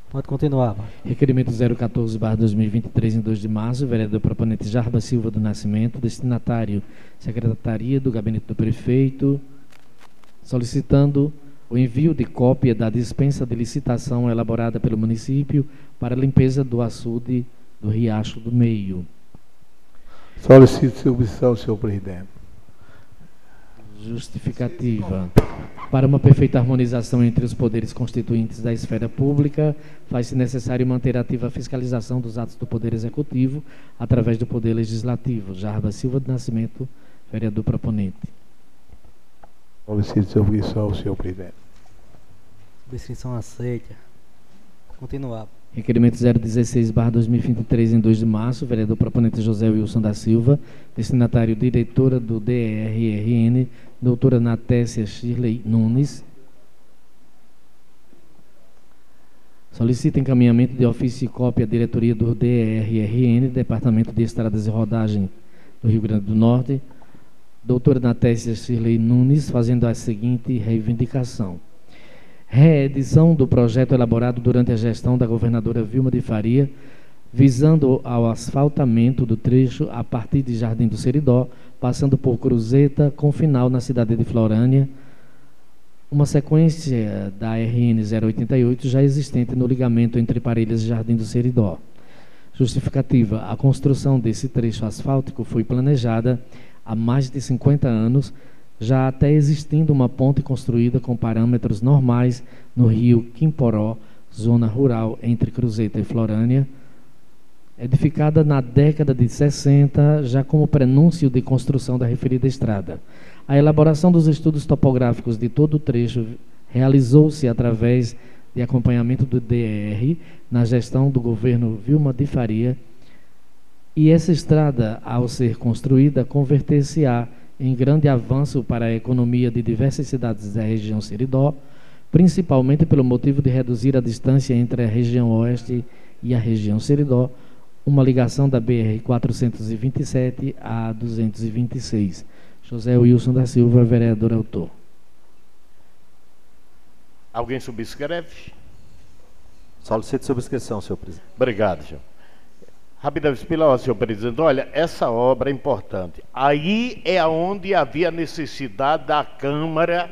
Pode continuar. Requerimento 014, barra 2023, em 2 de março, vereador proponente Jarba Silva do Nascimento, destinatário Secretaria do Gabinete do Prefeito, solicitando o envio de cópia da dispensa de licitação elaborada pelo município para limpeza do açude do Riacho do Meio. Solicito submissão, senhor presidente. Justificativa. Para uma perfeita harmonização entre os poderes constituintes da esfera pública, faz-se necessário manter ativa a fiscalização dos atos do Poder Executivo através do Poder Legislativo. Jarba Silva do Nascimento, vereador proponente. Solicito submissão, senhor presidente. Subscrição aceita. Continuar. Requerimento 016, barra 2023, em 2 de março, vereador proponente José Wilson da Silva, destinatário diretora do DRRN, doutora Natécia Shirley Nunes, solicita encaminhamento de ofício e cópia à diretoria do DRRN, Departamento de Estradas e Rodagem, do Rio Grande do Norte, doutora Natécia Shirley Nunes, fazendo a seguinte reivindicação. Reedição do projeto elaborado durante a gestão da governadora Vilma de Faria, visando ao asfaltamento do trecho a partir de Jardim do Seridó, passando por Cruzeta, com final na cidade de Florânia, uma sequência da RN 088 já existente no ligamento entre Parelhas e Jardim do Seridó. Justificativa: a construção desse trecho asfáltico foi planejada há mais de 50 anos, já até existindo uma ponte construída com parâmetros normais no rio Quimporó, zona rural entre Cruzeta e Florânia, edificada na década de 60, já como prenúncio de construção da referida estrada. A elaboração dos estudos topográficos de todo o trecho realizou-se através de acompanhamento do DR na gestão do governo Vilma de Faria, e essa estrada, ao ser construída, converter-se-á em grande avanço para a economia de diversas cidades da região Seridó, principalmente pelo motivo de reduzir a distância entre a região oeste e a região Seridó, uma ligação da BR 427 a 226. José Wilson da Silva, vereador autor. Alguém subscreve? Solicito subscrição, senhor presidente. Obrigado, senhor. Rapidamente, pela senhor presidente, olha, essa obra é importante. Aí é onde havia necessidade da Câmara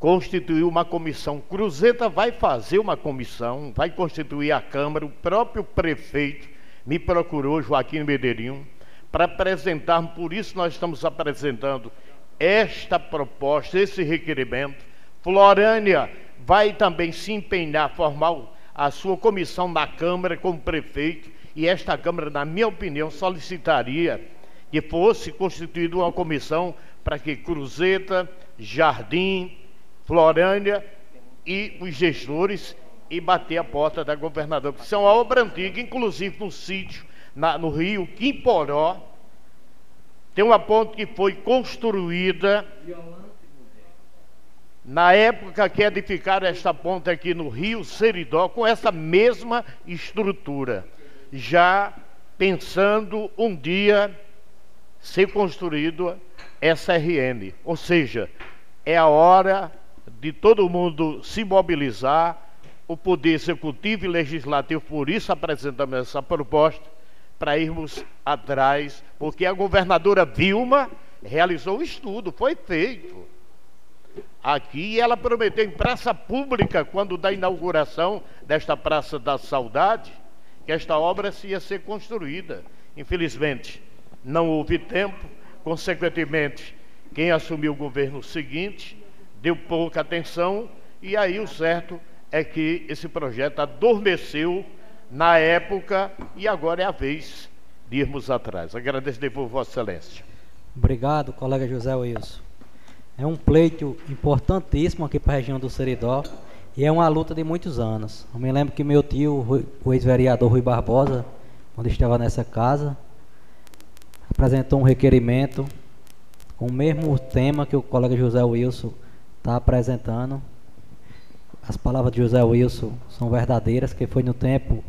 constituir uma comissão. Cruzeta vai fazer uma comissão, vai constituir a Câmara, o próprio prefeito me procurou, Joaquim Medeirinho, para apresentar, por isso nós estamos apresentando esta proposta, esse requerimento. Florânia vai também se empenhar, formar a sua comissão na Câmara como prefeito, e esta Câmara, na minha opinião, solicitaria que fosse constituída uma comissão para que Cruzeta, Jardim, Florânia e os gestores e bater a porta da governadora. Porque isso é uma obra antiga, inclusive no sítio na, no rio Quimporó, tem uma ponte que foi construída na época que edificaram esta ponte aqui no rio Seridó, com essa mesma estrutura, já pensando um dia ser construído essa RN. Ou seja, é a hora de todo mundo se mobilizar, o Poder Executivo e Legislativo, por isso apresentamos essa proposta, para irmos atrás, porque a governadora Vilma realizou o estudo, foi feito. Aqui ela prometeu em praça pública, quando da inauguração desta Praça da Saudade, que esta obra ia ser construída. Infelizmente, não houve tempo, consequentemente, quem assumiu o governo seguinte deu pouca atenção, e aí o certo é que esse projeto adormeceu na época e agora é a vez de irmos atrás. Agradeço de Vossa Excelência. Obrigado, colega José Wilson. É um pleito importantíssimo aqui para a região do Seridó e é uma luta de muitos anos. Eu me lembro que meu tio, o ex-vereador Rui Barbosa, quando estava nessa casa, apresentou um requerimento com o mesmo tema que o colega José Wilson está apresentando. As palavras de José Wilson são verdadeiras, que foi no tempo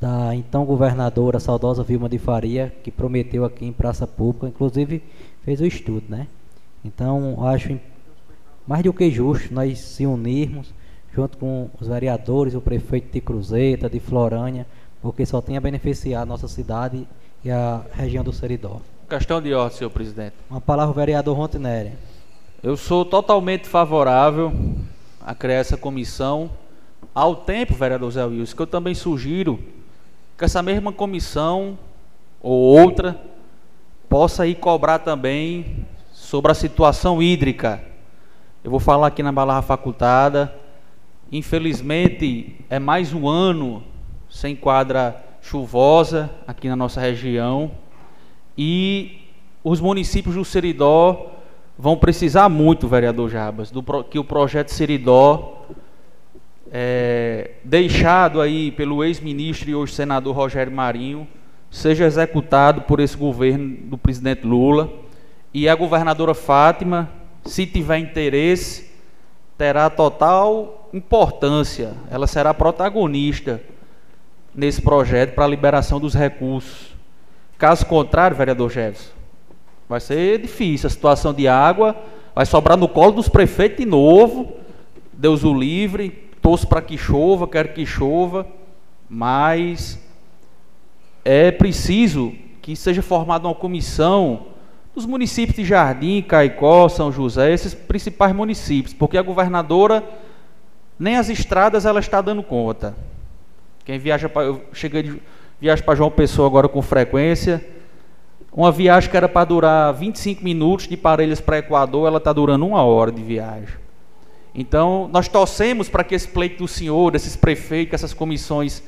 da então governadora saudosa Vilma de Faria, que prometeu aqui em praça pública, inclusive fez o estudo, né? Então, acho mais do que justo nós se unirmos junto com os vereadores, o prefeito de Cruzeta, de Florânia, porque só tem a beneficiar a nossa cidade e a região do Seridó. Questão de ordem, senhor presidente. Uma palavra, vereador Rontinelli. Eu sou totalmente favorável a criar essa comissão ao tempo, vereador Zé Wilson, que eu também sugiro que essa mesma comissão ou outra possa ir cobrar também sobre a situação hídrica. Eu vou falar aqui na palavra facultada. Infelizmente, é mais um ano sem quadra chuvosa aqui na nossa região e os municípios do Seridó vão precisar muito, vereador Jabas, do que o projeto Seridó é, deixado aí pelo ex-ministro e hoje senador Rogério Marinho seja executado por esse governo do presidente Lula e a governadora Fátima, se tiver interesse, terá total importância, ela será protagonista nesse projeto para a liberação dos recursos. Caso contrário, vereador Jefferson, vai ser difícil a situação de água, vai sobrar no colo dos prefeitos de novo. Deus o livre, torço para que chova, quero que chova, mas é preciso que seja formada uma comissão dos municípios de Jardim, Caicó, São José, esses principais municípios, porque a governadora nem as estradas ela está dando conta. Quem viaja para eu cheguei de viajo para João Pessoa agora com frequência. Uma viagem que era para durar 25 minutos de Parelhas para Equador, ela está durando uma hora de viagem. Então, nós torcemos para que esse pleito do senhor, desses prefeitos, essas comissões,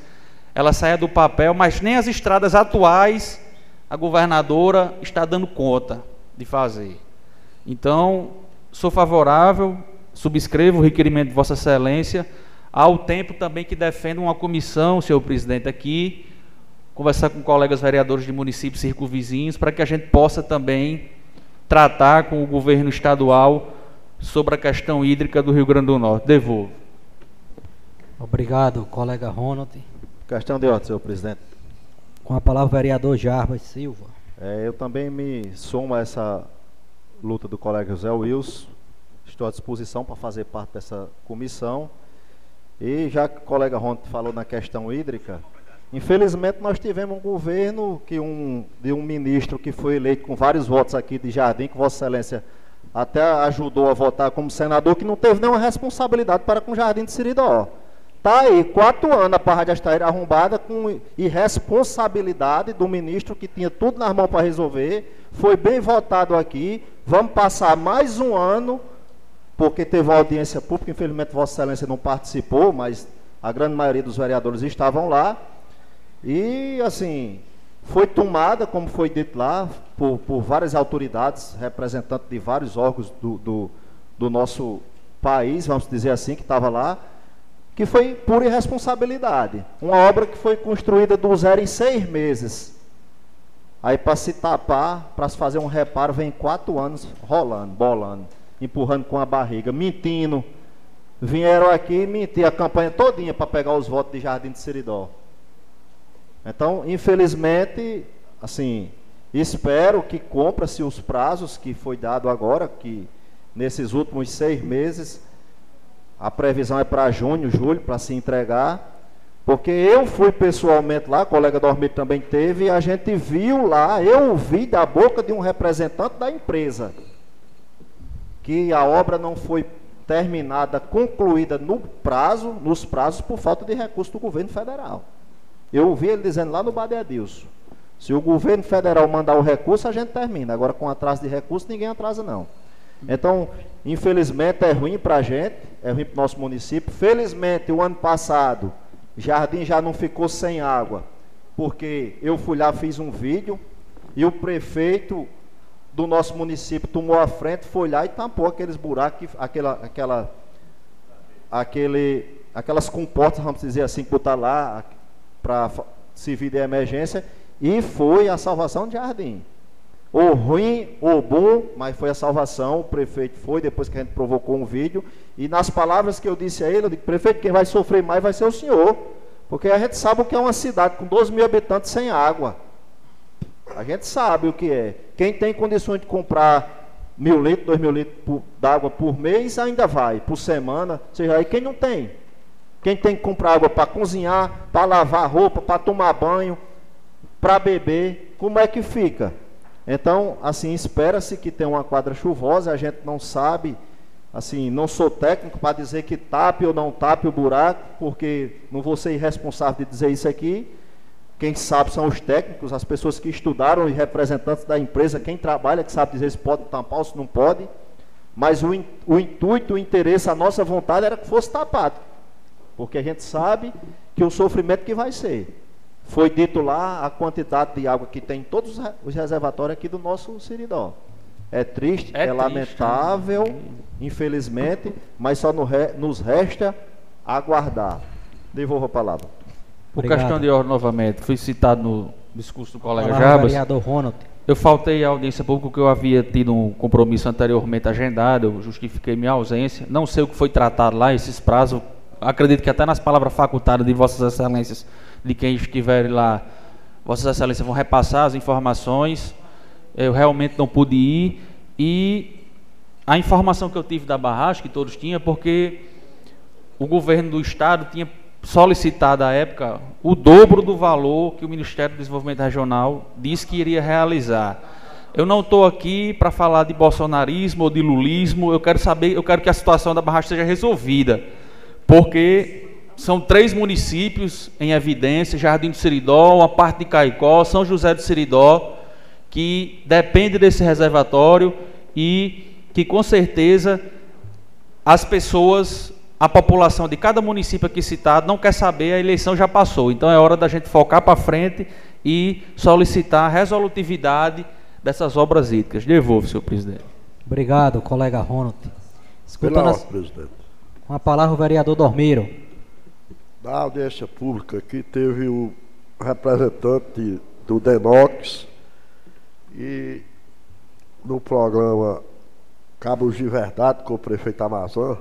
ela saia do papel, mas nem as estradas atuais a governadora está dando conta de fazer. Então, sou favorável, subscrevo o requerimento de Vossa Excelência, ao tempo também que defendo uma comissão, senhor presidente, aqui, conversar com colegas vereadores de municípios circunvizinhos, para que a gente possa também tratar com o governo estadual sobre a questão hídrica do Rio Grande do Norte. Devolvo. Obrigado, colega Ronald. Questão de ordem, senhor presidente. Com a palavra, o vereador Jarbas Silva. É, eu também me somo a essa luta do colega José Wilson. Estou à disposição para fazer parte dessa comissão. E já que o colega Ronald falou na questão hídrica, Infelizmente, nós tivemos um governo que um, de um ministro que foi eleito com vários votos aqui de Jardim, que Vossa Excelência até ajudou a votar como senador, que não teve nenhuma responsabilidade para com o Jardim de Siridó. Está aí, quatro anos a Parra de Astaíra arrombada com irresponsabilidade do ministro que tinha tudo nas mãos para resolver. Foi bem votado aqui. Vamos passar mais um ano, porque teve audiência pública, infelizmente Vossa Excelência não participou, mas a grande maioria dos vereadores estavam lá. E, assim, foi tomada, como foi dito lá, por, por várias autoridades, representantes de vários órgãos do, do, do nosso país, vamos dizer assim, que estava lá, que foi pura irresponsabilidade. Uma obra que foi construída do zero em seis meses. Aí, para se tapar, para se fazer um reparo, vem quatro anos rolando, bolando, empurrando com a barriga, mentindo. Vieram aqui mentir a campanha todinha para pegar os votos de Jardim de Seridó. Então, infelizmente, assim, espero que cumpra-se os prazos que foi dado agora, que nesses últimos seis meses, a previsão é para junho, julho, para se entregar. Porque eu fui pessoalmente lá, colega Dormir também teve, e a gente viu lá, eu ouvi da boca de um representante da empresa, que a obra não foi terminada, concluída no prazo, nos prazos, por falta de recurso do governo federal. Eu ouvi ele dizendo lá no Badeadilson, se o governo federal mandar o recurso, a gente termina. Agora, com atraso de recurso, ninguém atrasa, não. Então, infelizmente, é ruim para a gente, é ruim para o nosso município. Felizmente, o ano passado, Jardim já não ficou sem água, porque eu fui lá, fiz um vídeo, e o prefeito do nosso município tomou a frente, foi lá e tampou aqueles buracos, aquela, aquela, aquele, aquelas comportas, vamos dizer assim, que botar lá, para servir de emergência e foi a salvação de Jardim. O ruim, o bom, mas foi a salvação. O prefeito foi, depois que a gente provocou um vídeo. E nas palavras que eu disse a ele, eu disse, prefeito, quem vai sofrer mais vai ser o senhor. Porque a gente sabe o que é uma cidade com 12 mil habitantes sem água. A gente sabe o que é. Quem tem condições de comprar mil litros, dois mil litros d'água por mês, ainda vai, por semana. Seja aí quem não tem. Quem tem que comprar água para cozinhar, para lavar roupa, para tomar banho, para beber, como é que fica? Então, assim, espera-se que tenha uma quadra chuvosa, a gente não sabe, assim, não sou técnico para dizer que tape ou não tape o buraco, porque não vou ser irresponsável de dizer isso aqui. Quem sabe são os técnicos, as pessoas que estudaram e representantes da empresa, quem trabalha, que sabe dizer se pode tampar ou se não pode. Mas o, o intuito, o interesse, a nossa vontade era que fosse tapado porque a gente sabe que o sofrimento que vai ser. Foi dito lá a quantidade de água que tem em todos os reservatórios aqui do nosso Siridó. É triste, é, é triste, lamentável, né? infelizmente, mas só nos resta aguardar. Devolvo a palavra. Por Obrigado. questão de ordem, novamente, fui citado no discurso do colega Jabas. Eu faltei à audiência pública porque eu havia tido um compromisso anteriormente agendado, eu justifiquei minha ausência. Não sei o que foi tratado lá, esses prazos acredito que até nas palavras facultadas de Vossas Excelências, de quem estiver lá, Vossas Excelências vão repassar as informações. Eu realmente não pude ir e a informação que eu tive da barragem, que todos tinham, é porque o governo do estado tinha solicitado à época o dobro do valor que o Ministério do Desenvolvimento Regional disse que iria realizar. Eu não estou aqui para falar de bolsonarismo ou de lulismo, eu quero saber, eu quero que a situação da barragem seja resolvida, porque são três municípios em evidência, Jardim do Seridó, uma parte de Caicó, São José do Seridó, que depende desse reservatório e que com certeza as pessoas, a população de cada município aqui citado não quer saber, a eleição já passou. Então é hora da gente focar para frente e solicitar a resolutividade dessas obras hídricas. Devolvo, senhor presidente. Obrigado, colega Ronald. Pela ordem, as- presidente. com a palavra o vereador Dormiro. Na audiência pública aqui teve o representante do Denox e no programa Cabos de Verdade com o prefeito Amazon,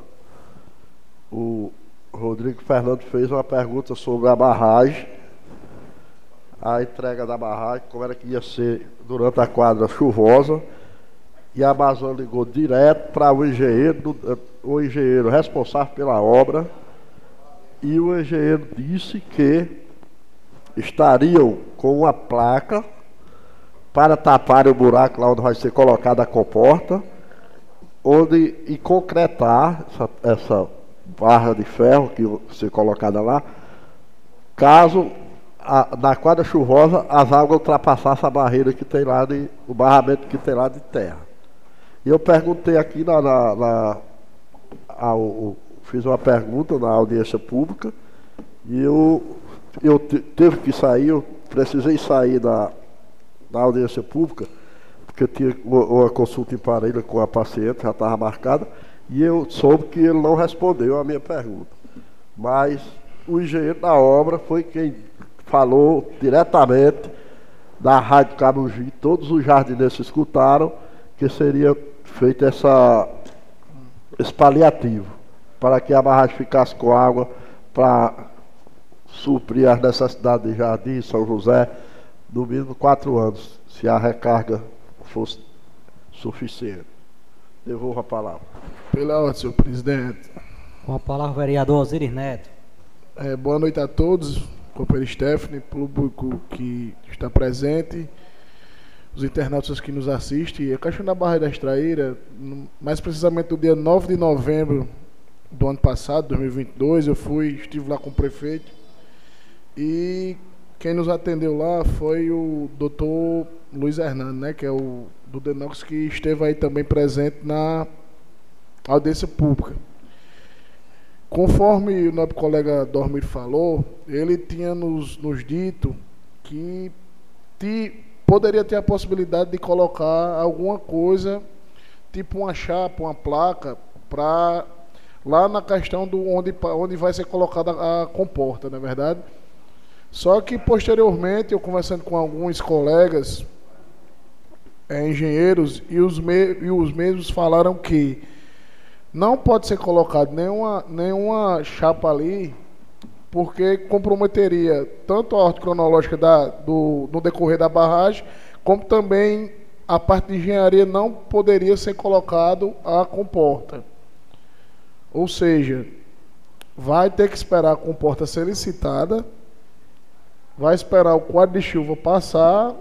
o Rodrigo Fernando fez uma pergunta sobre a barragem, a entrega da barragem, como era que ia ser durante a quadra chuvosa, e a Amazon ligou direto para o engenheiro, o engenheiro responsável pela obra, e o engenheiro disse que estariam com uma placa para tapar o buraco lá onde vai ser colocada a comporta, onde e concretar essa, essa barra de ferro que vai ser colocada lá, caso a- na quadra chuvosa as águas ultrapassassem a barreira que tem lá de, o barramento que tem lá de terra. E eu perguntei aqui na, na, na ao- fiz uma pergunta na audiência pública e eu, eu te- teve que sair, eu precisei sair da, da audiência pública, porque eu tinha uma, uma consulta em Parelha com a paciente, já estava marcada, e eu soube que ele não respondeu a minha pergunta. Mas o engenheiro da obra foi quem falou diretamente da Rádio Cabugi, todos os jardineiros escutaram que seria feito essa, esse paliativo para que a barragem ficasse com água para suprir as necessidades de Jardim, São José, no mínimo quatro anos, se a recarga fosse suficiente. Devolvo a palavra. Pela ordem, senhor presidente. Com a palavra o vereador Osiris Neto. É, boa noite a todos, companheiro Stephanie, público que está presente, os internautas que nos assistem. A questão da Barra da Extraíra, mais precisamente no dia 9 de novembro do ano passado, 2022, eu fui, estive lá com o prefeito e quem nos atendeu lá foi o doutor Luiz Hernando, né, que é o do Denox, que esteve aí também presente na audiência pública. Conforme o nosso colega Dormir falou, ele tinha nos, nos dito que ti- poderia ter a possibilidade de colocar alguma coisa, tipo uma chapa, uma placa, para lá na questão do onde, onde vai ser colocada a comporta, não é verdade? Só que posteriormente, eu conversando com alguns colegas eh, engenheiros, e os, me, e os mesmos falaram que não pode ser colocado nenhuma, nenhuma chapa ali, porque comprometeria tanto a ordem cronológica da, do, no decorrer da barragem, como também a parte de engenharia não poderia ser colocado a comporta. Ou seja, vai ter que esperar a comporta ser licitada, vai esperar o quadro de chuva passar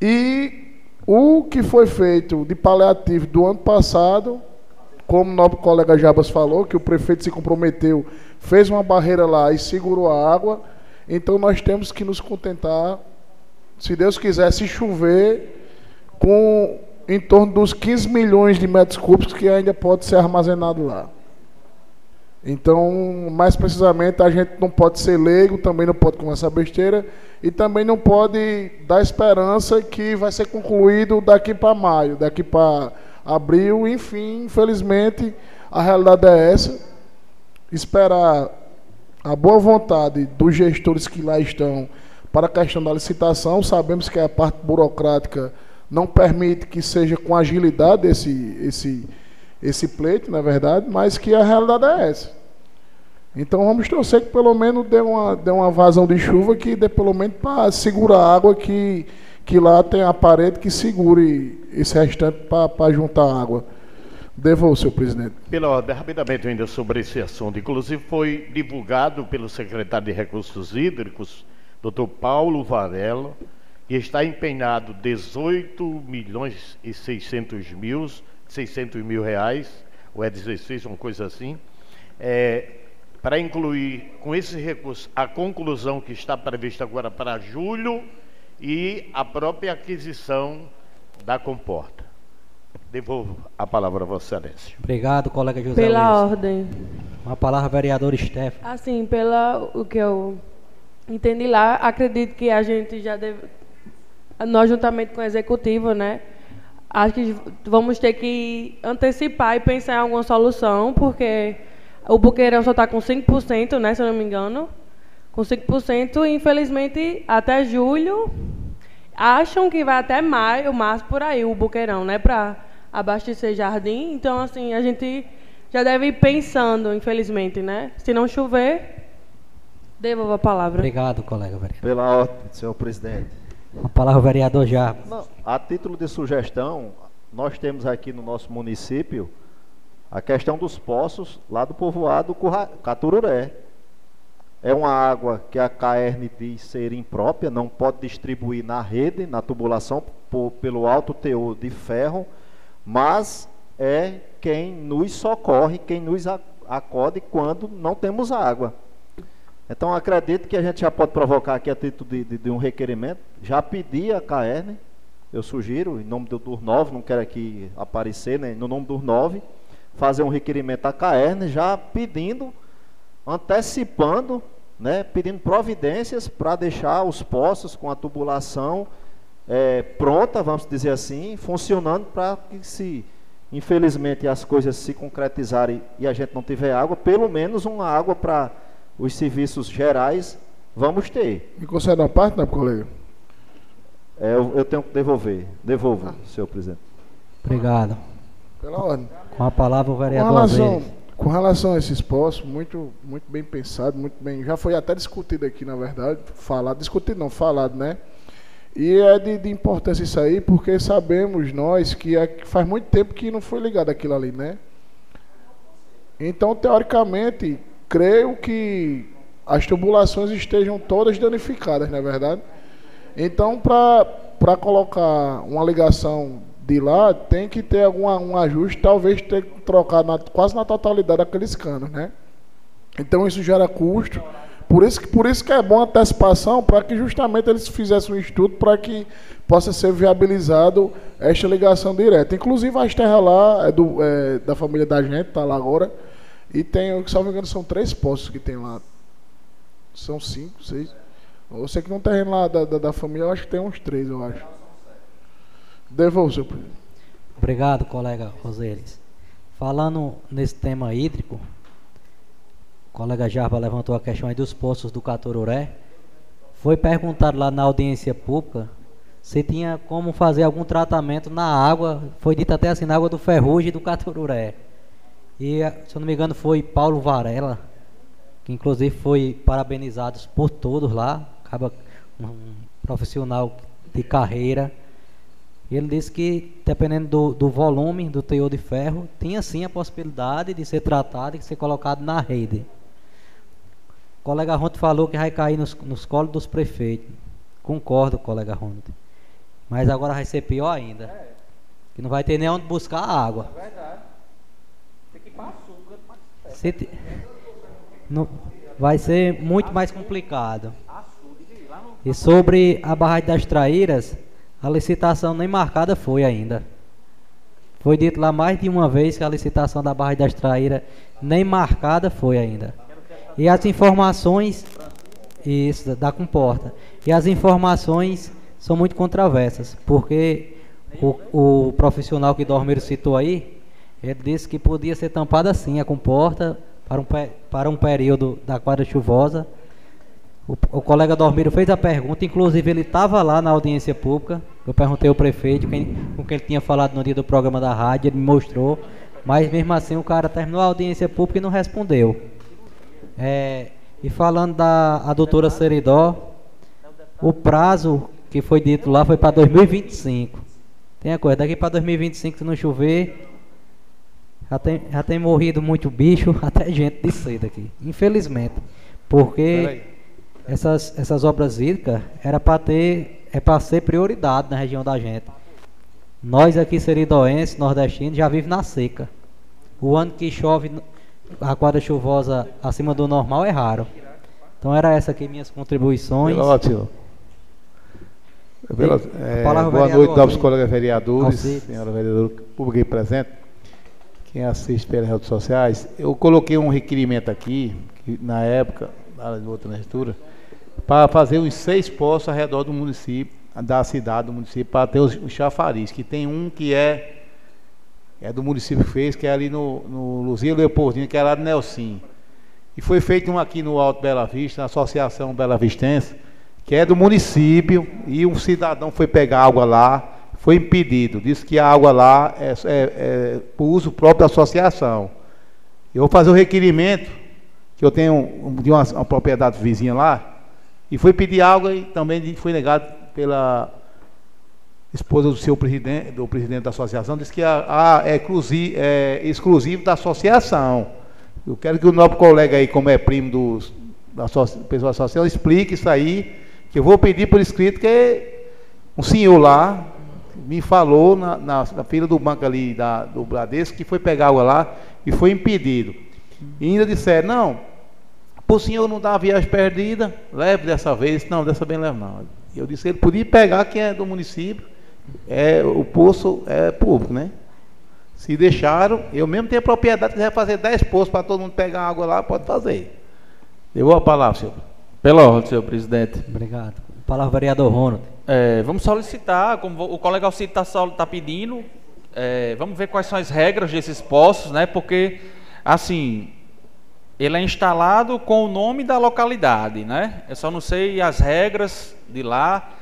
e o que foi feito de paliativo do ano passado, como o nosso colega Jabas falou, que o prefeito se comprometeu, fez uma barreira lá e segurou a água, então nós temos que nos contentar, se Deus quiser, se chover, com em torno dos 15 milhões de metros cúbicos que ainda pode ser armazenado lá. Então, mais precisamente, a gente não pode ser leigo, também não pode conversar besteira e também não pode dar esperança que vai ser concluído daqui para maio, daqui para abril, enfim, infelizmente, a realidade é essa. Esperar a boa vontade dos gestores que lá estão para a questão da licitação, sabemos que a parte burocrática não permite que seja com agilidade esse, esse, esse pleito, na verdade, mas que a realidade é essa. Então vamos torcer que pelo menos dê uma, dê uma vazão de chuva que dê pelo menos para segurar a água que, que lá tem a parede que segure esse restante para juntar água. Devolvo, senhor presidente. Pela ordem, rapidamente ainda sobre esse assunto. Inclusive foi divulgado pelo secretário de Recursos Hídricos, doutor Paulo Varela, que está empenhado 18 milhões e 600 mil, 600 mil reais, ou é 16, uma coisa assim, é, para incluir com esse recurso a conclusão que está prevista agora para julho e a própria aquisição da comporta. Devolvo a palavra a Vossa Excelência. Obrigado, colega José Pela Luiz. ordem. Uma palavra, vereador Stefano. Assim, pela o que eu entendi lá, acredito que a gente já deve, nós juntamente com o executivo, né, acho que vamos ter que antecipar e pensar em alguma solução, porque o buqueirão só está com 5%, né, se eu não me engano, com 5%, e infelizmente até julho acham que vai até maio, março por aí o buqueirão, né, para abastecer jardim. Então assim, a gente já deve ir pensando, infelizmente, né? Se não chover, devolvo a palavra. Obrigado, colega vereador. Pela ordem, senhor presidente. Uma palavra, vereador já. Não, a título de sugestão, nós temos aqui no nosso município a questão dos poços lá do povoado Catururé. É uma água que a CAERN diz ser imprópria, não pode distribuir na rede, na tubulação, por- pelo alto teor de ferro, mas é quem nos socorre, quem nos a- acode quando não temos água. Então acredito que a gente já pode provocar aqui a título de, de- de um requerimento. Já pedi a CAERN, eu sugiro, em nome do, dos nove, não quero aqui aparecer, né, no nome dos nove, fazer um requerimento à CAERN, já pedindo, antecipando, né, pedindo providências para deixar os poços com a tubulação eh, pronta, vamos dizer assim, funcionando para que se infelizmente as coisas se concretizarem e a gente não tiver água, pelo menos uma água para os serviços gerais vamos ter. Me concede uma parte, né, colega? É, eu, eu tenho que devolver. Devolvo, senhor presidente. Obrigado. Pela ordem. Com a palavra, o Com vereador relação, Azeres. com relação a esses postos, muito, muito bem pensado, muito bem. Já foi até discutido aqui, na verdade. Falado, discutido não, falado, né? E é de, de importância isso aí, porque sabemos nós que é- que faz muito tempo que não foi ligado aquilo ali, né? Então, teoricamente, creio que as tubulações estejam todas danificadas, não é verdade? Então, para colocar uma ligação de lá, tem que ter algum um ajuste, talvez ter que trocar na- quase na totalidade aqueles canos, né? Então isso gera custo. Por isso por isso que é bom a antecipação, para que justamente eles fizessem um estudo para que possa ser viabilizado esta ligação direta. Inclusive as terras lá é do, é, da família da gente, tá lá agora. E tem, se não me engano, são três postos que tem lá. São cinco, seis. Eu sei que no terreno lá da, da, da família, eu acho que tem uns três, eu acho. Devolvo, presidente. Obrigado, colega Roseles. Falando nesse tema hídrico, o colega Jarba levantou a questão aí dos poços do Catururé. Foi perguntado lá na audiência pública se tinha como fazer algum tratamento na água, foi dito até assim, na água do Ferrugem e do Catururé. E, se eu não me engano, foi Paulo Varela, que inclusive foi parabenizado por todos lá, acaba um profissional de carreira. E ele disse que, dependendo do, do volume, do teor de ferro, tinha sim a possibilidade de ser tratado e ser colocado na rede. O colega Ronte falou que vai cair nos, nos colos dos prefeitos. Concordo, colega Ronte. Mas agora vai ser pior ainda. Que não vai ter nem onde buscar a água. Se não- vai ser muito mais complicado. E sobre a barragem das Traíras, a licitação nem marcada foi ainda. Foi dito lá mais de uma vez que a licitação da barragem das Traíras nem marcada foi ainda. E as informações isso da comporta. E as informações são muito controversas, porque o, o profissional que Dormeiro citou aí, ele disse que podia ser tampada assim a comporta para um, para um período da quadra chuvosa. O, o colega Dormiro fez a pergunta, inclusive ele estava lá na audiência pública. Eu perguntei ao prefeito quem, com quem ele tinha falado no dia do programa da rádio, ele me mostrou. Mas mesmo assim o cara terminou a audiência pública e não respondeu. É, e falando da a doutora Seridó, o prazo que foi dito lá foi para 2025. Tem a coisa, daqui para 2025, se não chover, já tem, já tem morrido muito bicho, até gente de cedo aqui. Infelizmente. Porque essas, essas obras hídricas era para ter, é para ser prioridade na região da gente. Nós aqui seridoenses, nordestinos, já vivemos na seca. O ano que chove, a quadra chuvosa acima do normal é raro. Então era essa aqui minhas contribuições. Ótimo. Veloso. É, boa noite, novos colegas vereadores, senhora vereadora, público presente, quem assiste pelas redes sociais. Eu coloquei um requerimento aqui, que na época, na outra legislatura, para fazer os seis postos ao redor do município, da cidade, do município, para ter os, os chafariz, que tem um que é é do município que fez, que é ali no, no Luzia Leopoldina, que é lá do Nelsim. E foi feito um aqui no Alto Bela Vista, na Associação Bela Vistense, que é do município, e um cidadão foi pegar água lá, foi impedido. Disse que a água lá é, é, é por uso próprio da associação. Eu vou fazer o requerimento, que eu tenho de uma, uma propriedade vizinha lá, e fui pedir água e também foi negado pela esposa do seu presidente, do presidente da associação, disse que a, a- é, exclusivo, é exclusivo da associação. Eu quero que o nosso colega aí, como é primo dos, da pessoa associação, explique isso aí, que eu vou pedir por escrito que um senhor lá me falou na, na, na fila do banco ali da, do Bradesco que foi pegar água lá e foi impedido. E ainda disseram, não, para o senhor não dar a viagem perdida, leve dessa vez. Não, dessa vez leve não. Eu disse ele podia pegar, que é do município, é, o poço é público, né? Se deixaram, eu mesmo tenho propriedade, quiser fazer 10 poços para todo mundo pegar água lá, pode fazer. Levou a palavra, senhor. Pela ordem, senhor presidente. Obrigado. Palavra vereador Ronald. É, vamos solicitar, como o colega Alcide está pedindo, é, vamos ver quais são as regras desses postos, né? Porque, assim, ele é instalado com o nome da localidade, né? Eu só não sei as regras de lá,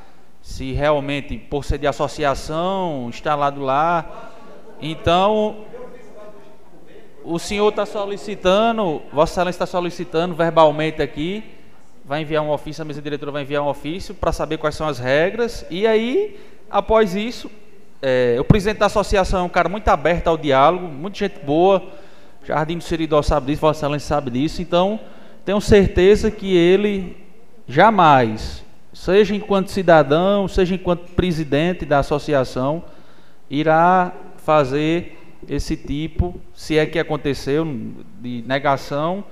se realmente por ser de associação, instalado lá. Então, o senhor está solicitando, Vossa Excelência está solicitando verbalmente aqui, vai enviar um ofício, a mesa diretora vai enviar um ofício para saber quais são as regras, e aí, após isso, é, o presidente da associação é um cara muito aberto ao diálogo, muita gente boa, Jardim do Seridó sabe disso, Vossa Excelência sabe disso, então tenho certeza que ele jamais, seja enquanto cidadão, seja enquanto presidente da associação, irá fazer esse tipo, se é que aconteceu, de negação,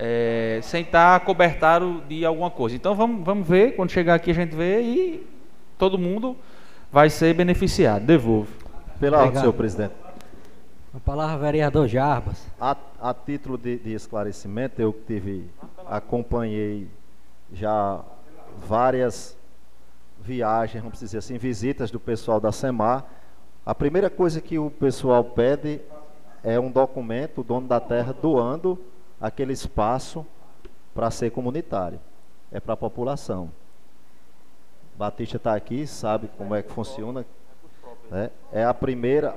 é, sem estar acobertado de alguma coisa. Então vamos, vamos ver, quando chegar aqui a gente vê e todo mundo vai ser beneficiado. Devolvo. Pela ordem, senhor presidente. A palavra vereador Jarbas. A, a título de, de esclarecimento, eu tive, acompanhei já várias viagens, vamos dizer assim, visitas do pessoal da SEMAR. A primeira coisa que o pessoal pede é um documento, o dono da terra doando aquele espaço para ser comunitário. É para a população. Batista está aqui, sabe como é que funciona. né? É a primeira.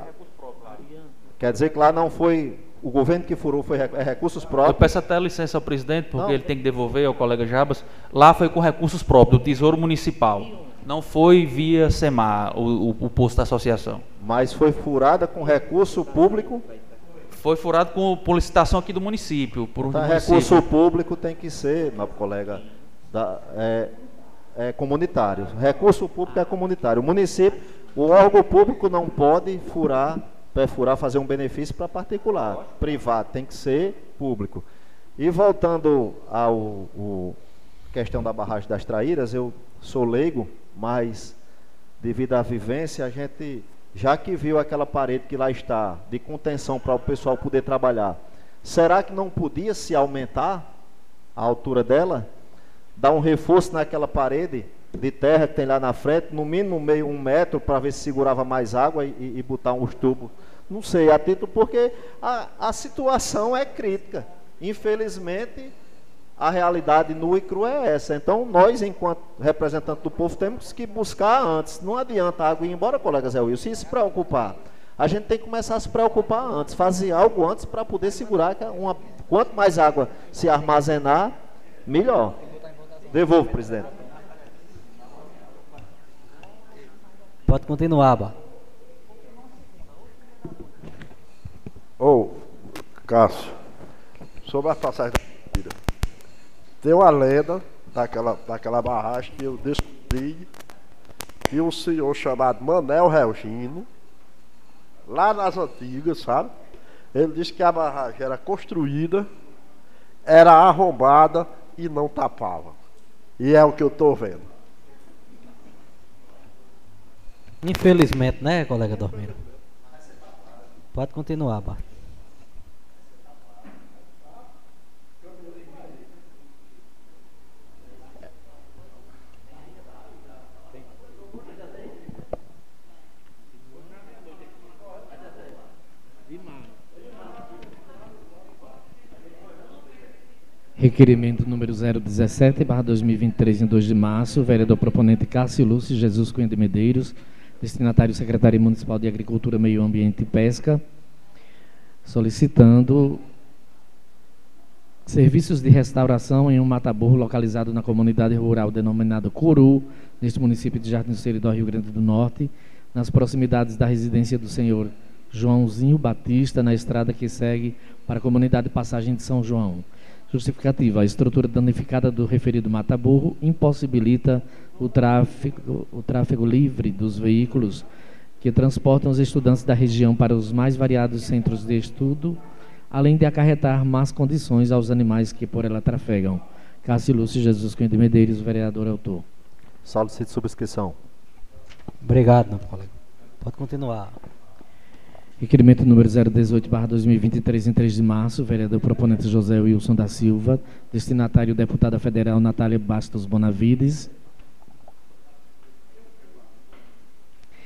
Quer dizer que lá não foi. O governo que furou foi é recursos Eu próprios. peço até licença ao presidente, porque Não. ele tem que devolver ao colega Jabas. Lá foi com recursos próprios, do Tesouro Municipal. Não foi via SEMAR, o, o, o posto da associação. Mas foi furada com recurso público. Foi furado com, por licitação aqui do município. Por Então, município. recurso público tem que ser, meu colega, da- é, é comunitário. Recurso público é comunitário. O município, o órgão público não pode furar, perfurar, fazer um benefício para particular. Privado tem que ser público. E voltando ao o- questão da barragem das traíras, eu sou leigo, mas devido à vivência, a gente, já que viu aquela parede que lá está, de contenção para o pessoal poder trabalhar, será que não podia se aumentar a altura dela? Dar um reforço naquela parede de terra que tem lá na frente, no mínimo meio um metro, para ver se segurava mais água e, e- botar uns tubos. Não sei, a título porque a, a situação é crítica. Infelizmente, a realidade nua e crua é essa. Então, nós, enquanto representantes do povo, temos que buscar antes. Não adianta a água ir embora, colega Zé Wilson, e se preocupar. A gente tem que começar a se preocupar antes, fazer algo antes para poder segurar que uma Quanto mais água se armazenar, melhor. Devolvo, presidente. Pode continuar, Aba. Ô, Cássio, sobre a passagem da vida. Tem uma lenda daquela, daquela barragem que eu descobri que um senhor chamado Manel Regino, lá nas antigas, sabe? Ele disse que a barragem era construída, era arrombada e não tapava. E é o que eu estou vendo. Infelizmente, né, colega Dormiro? Pode continuar, Bart. Requerimento número 017, barra 2023, em 2 de março, vereador proponente Cássio Lúcio Jesus Cunha de Medeiros, destinatário Secretaria Municipal de Agricultura, Meio Ambiente e Pesca, solicitando serviços de restauração em um mataburro localizado na comunidade rural denominado Curu, neste município de Jardim do Seridó, Rio Grande do Norte, nas proximidades da residência do senhor Joãozinho Batista, na estrada que segue para a comunidade Passagem de São João. Justificativa: a estrutura danificada do referido mata-burro impossibilita o tráfego, o tráfego livre dos veículos que transportam os estudantes da região para os mais variados centros de estudo, além de acarretar más condições aos animais que por ela trafegam. Cássio Lúcio Jesus Cunha de Medeiros, vereador autor. Solicito subscrição. Obrigado, meu colega. Pode continuar. Requerimento número 018, barra 2023, em 3 de março, vereador proponente José Wilson da Silva, destinatário deputada federal Natália Bastos Bonavides,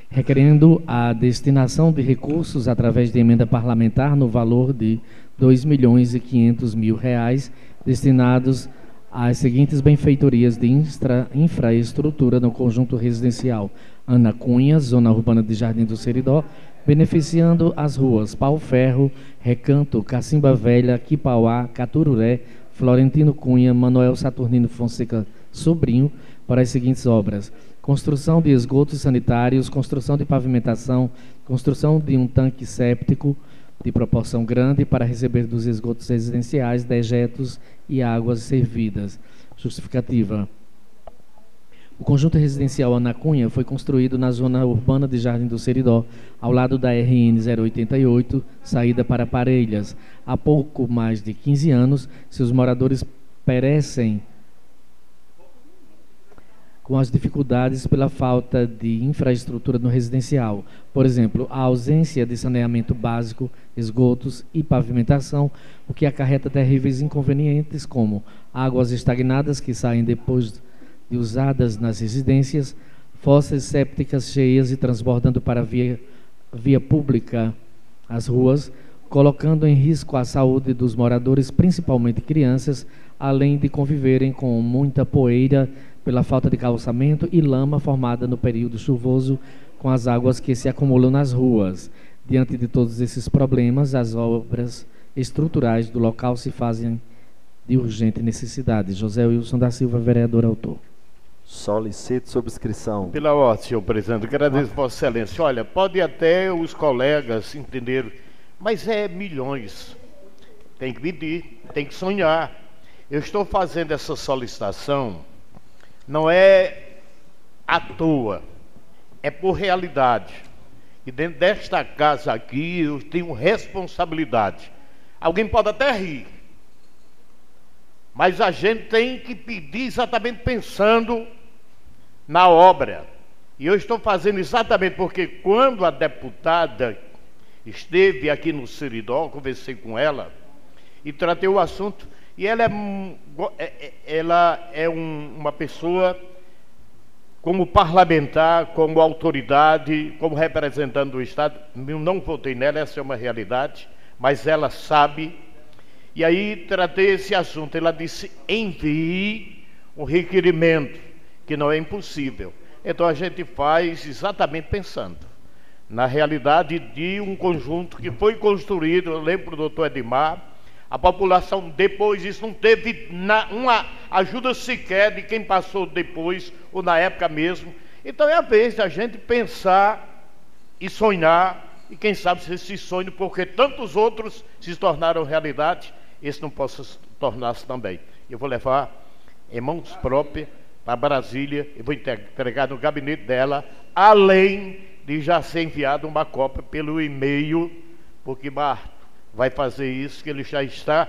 requerendo a destinação de recursos através de emenda parlamentar no valor de 2 milhões 500 mil reais destinados às seguintes benfeitorias de infra, infraestrutura no conjunto residencial. Ana Cunha, zona urbana de Jardim do Seridó, beneficiando as ruas Pau Ferro, Recanto, Cacimba Velha, Quipauá, Catururé, Florentino Cunha, Manuel Saturnino Fonseca Sobrinho, para as seguintes obras: construção de esgotos sanitários, construção de pavimentação, construção de um tanque séptico de proporção grande para receber dos esgotos residenciais dejetos e águas servidas. Justificativa: o conjunto residencial Ana Cunha foi construído na zona urbana de Jardim do Seridó, ao lado da RN 088, saída para Parelhas. Há pouco mais de 15 anos, seus moradores perecem com as dificuldades pela falta de infraestrutura no residencial. Por exemplo, a ausência de saneamento básico, esgotos e pavimentação, o que acarreta terríveis inconvenientes como águas estagnadas que saem depois de usadas nas residências, fossas sépticas cheias e transbordando para a via, via pública, as ruas, colocando em risco a saúde dos moradores, principalmente crianças, além de conviverem com muita poeira pela falta de calçamento e lama formada no período chuvoso com as águas que se acumulam nas ruas. Diante de todos esses problemas, as obras estruturais do local se fazem de urgente necessidade. José Wilson da Silva, vereador autor. Solicito subscrição. Pela ordem, senhor presidente, agradeço Vossa Excelência. Olha, pode até os colegas entenderem, mas é milhões. Tem que pedir, tem que sonhar. Eu estou fazendo essa solicitação, não é à toa, é por realidade. E dentro desta casa aqui eu tenho responsabilidade. Alguém pode até rir, mas a gente tem que pedir exatamente pensando na obra. E eu estou fazendo exatamente porque quando a deputada esteve aqui no Seridó, conversei com ela e tratei o assunto. E ela é, é, é, ela é um, uma pessoa como parlamentar, como autoridade, como representante do Estado. Eu não votei nela, essa é uma realidade, mas ela sabe. E aí tratei esse assunto. Ela disse: envie um requerimento que não é impossível. Então a gente faz exatamente pensando na realidade de um conjunto que foi construído, eu lembro do doutor Edmar, A população depois, isso não teve na, uma ajuda sequer de quem passou depois, ou na época mesmo. Então é a vez da gente pensar e sonhar, e quem sabe se esse sonho, porque tantos outros se tornaram realidade, esse não possa tornar-se também. Eu vou levar em mãos próprias para Brasília e vou entregar no gabinete dela, além de já ser enviado uma cópia pelo e-mail, porque Marto vai fazer isso, que ele já está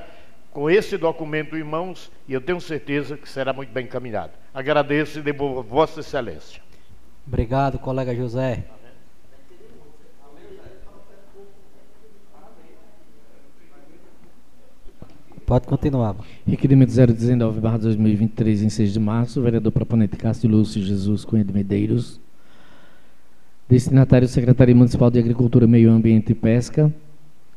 com esse documento em mãos e eu tenho certeza que será muito bem encaminhado. Agradeço e devolvo Vossa Excelência. Obrigado, colega José. Pode continuar. Requerimento 019, barra 2023, em 6 de março, vereador proponente Cássio Lúcio Jesus Cunha de Medeiros. Destinatário Secretaria Municipal de Agricultura, Meio Ambiente e Pesca,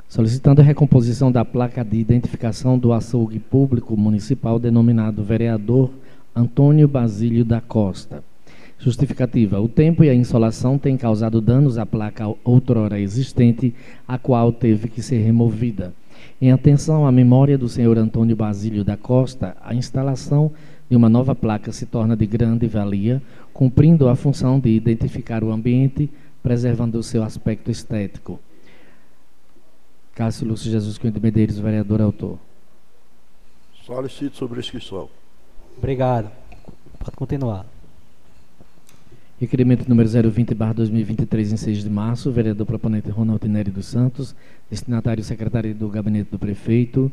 solicitando a recomposição da placa de identificação do açougue público municipal denominado vereador Antônio Basílio da Costa. Justificativa: o tempo e a insolação têm causado danos à placa outrora existente, a qual teve que ser removida. Em atenção à memória do senhor Antônio Basílio da Costa, a instalação de uma nova placa se torna de grande valia, cumprindo a função de identificar o ambiente, preservando o seu aspecto estético. Cássio Lúcio Jesus Cunha de Medeiros, vereador autor. Solicito sobre a inscrição. Obrigado. Pode continuar. Requerimento número 020, barra 2023, em 6 de março, vereador proponente Ronaldo Nery dos Santos, destinatário secretário do gabinete do prefeito,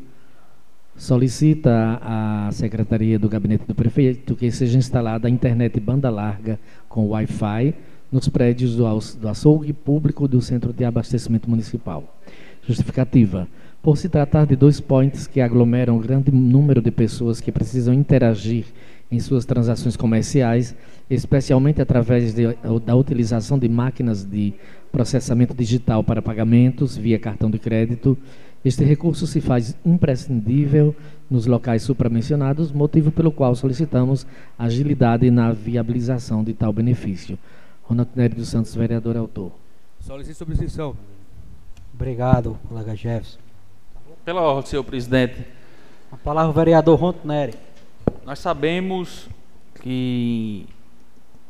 solicita à secretaria do gabinete do prefeito que seja instalada a internet banda larga com Wi-Fi nos prédios do, do açougue público do Centro de Abastecimento Municipal. Justificativa. Por se tratar de dois points que aglomeram um grande número de pessoas que precisam interagir em suas transações comerciais, especialmente através de, da utilização de máquinas de processamento digital para pagamentos via cartão de crédito. Este recurso se faz imprescindível nos locais supramencionados, motivo pelo qual solicitamos agilidade na viabilização de tal benefício. Ronaldo Nery dos Santos, vereador autor. Solicito subscrição. Obrigado, colega Jefferson. Pela ordem, senhor presidente. A palavra o vereador Ronto Nery. Nós sabemos que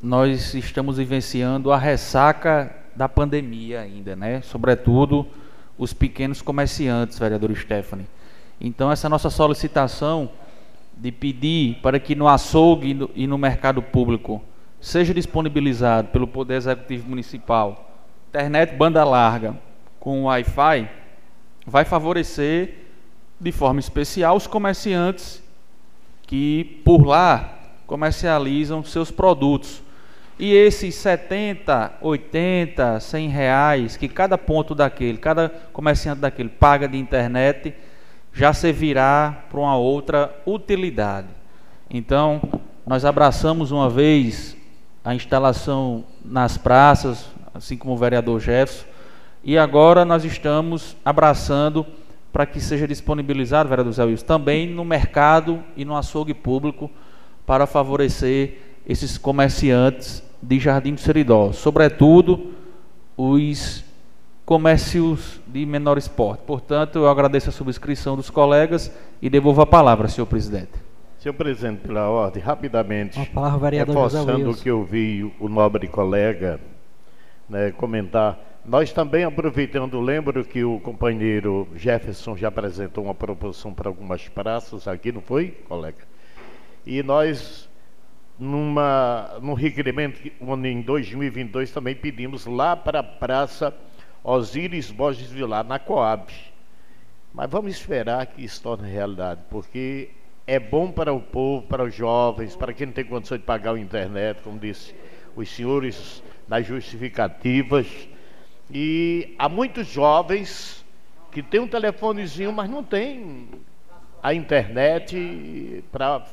nós estamos vivenciando a ressaca da pandemia ainda, né? Sobretudo os pequenos comerciantes, vereador Stephanie. Então essa nossa solicitação de pedir para que no açougue e no mercado público seja disponibilizado pelo Poder Executivo Municipal internet banda larga com Wi-Fi vai favorecer de forma especial os comerciantes que por lá comercializam seus produtos. E esses 70, 80, 100 reais que cada ponto daquele, cada comerciante daquele paga de internet, já servirá para uma outra utilidade. Então, nós abraçamos uma vez a instalação nas praças, assim como o vereador Jefferson, e agora nós estamos abraçando para que seja disponibilizado, vereador Zé Wilson, também no mercado e no açougue público para favorecer esses comerciantes de Jardim do Seridó, sobretudo os comércios de menor esporte. Portanto, eu agradeço a subscrição dos colegas e devolvo a palavra, senhor presidente. Senhor presidente, pela ordem, rapidamente, A palavra, vereador reforçando o que eu vi o nobre colega né, comentar, nós também aproveitando, lembro que o companheiro Jefferson já apresentou uma proposição para algumas praças aqui, não foi, colega? E nós, numa, num requerimento que- em 2022, também pedimos lá para a Praça Osíris Borges Vilar, na Coab. Mas vamos esperar que isso torne realidade, porque é bom para o povo, para os jovens, para quem não tem condição de pagar a internet, como disse os senhores nas justificativas. E há muitos jovens que têm um telefonezinho, mas não tem a internet para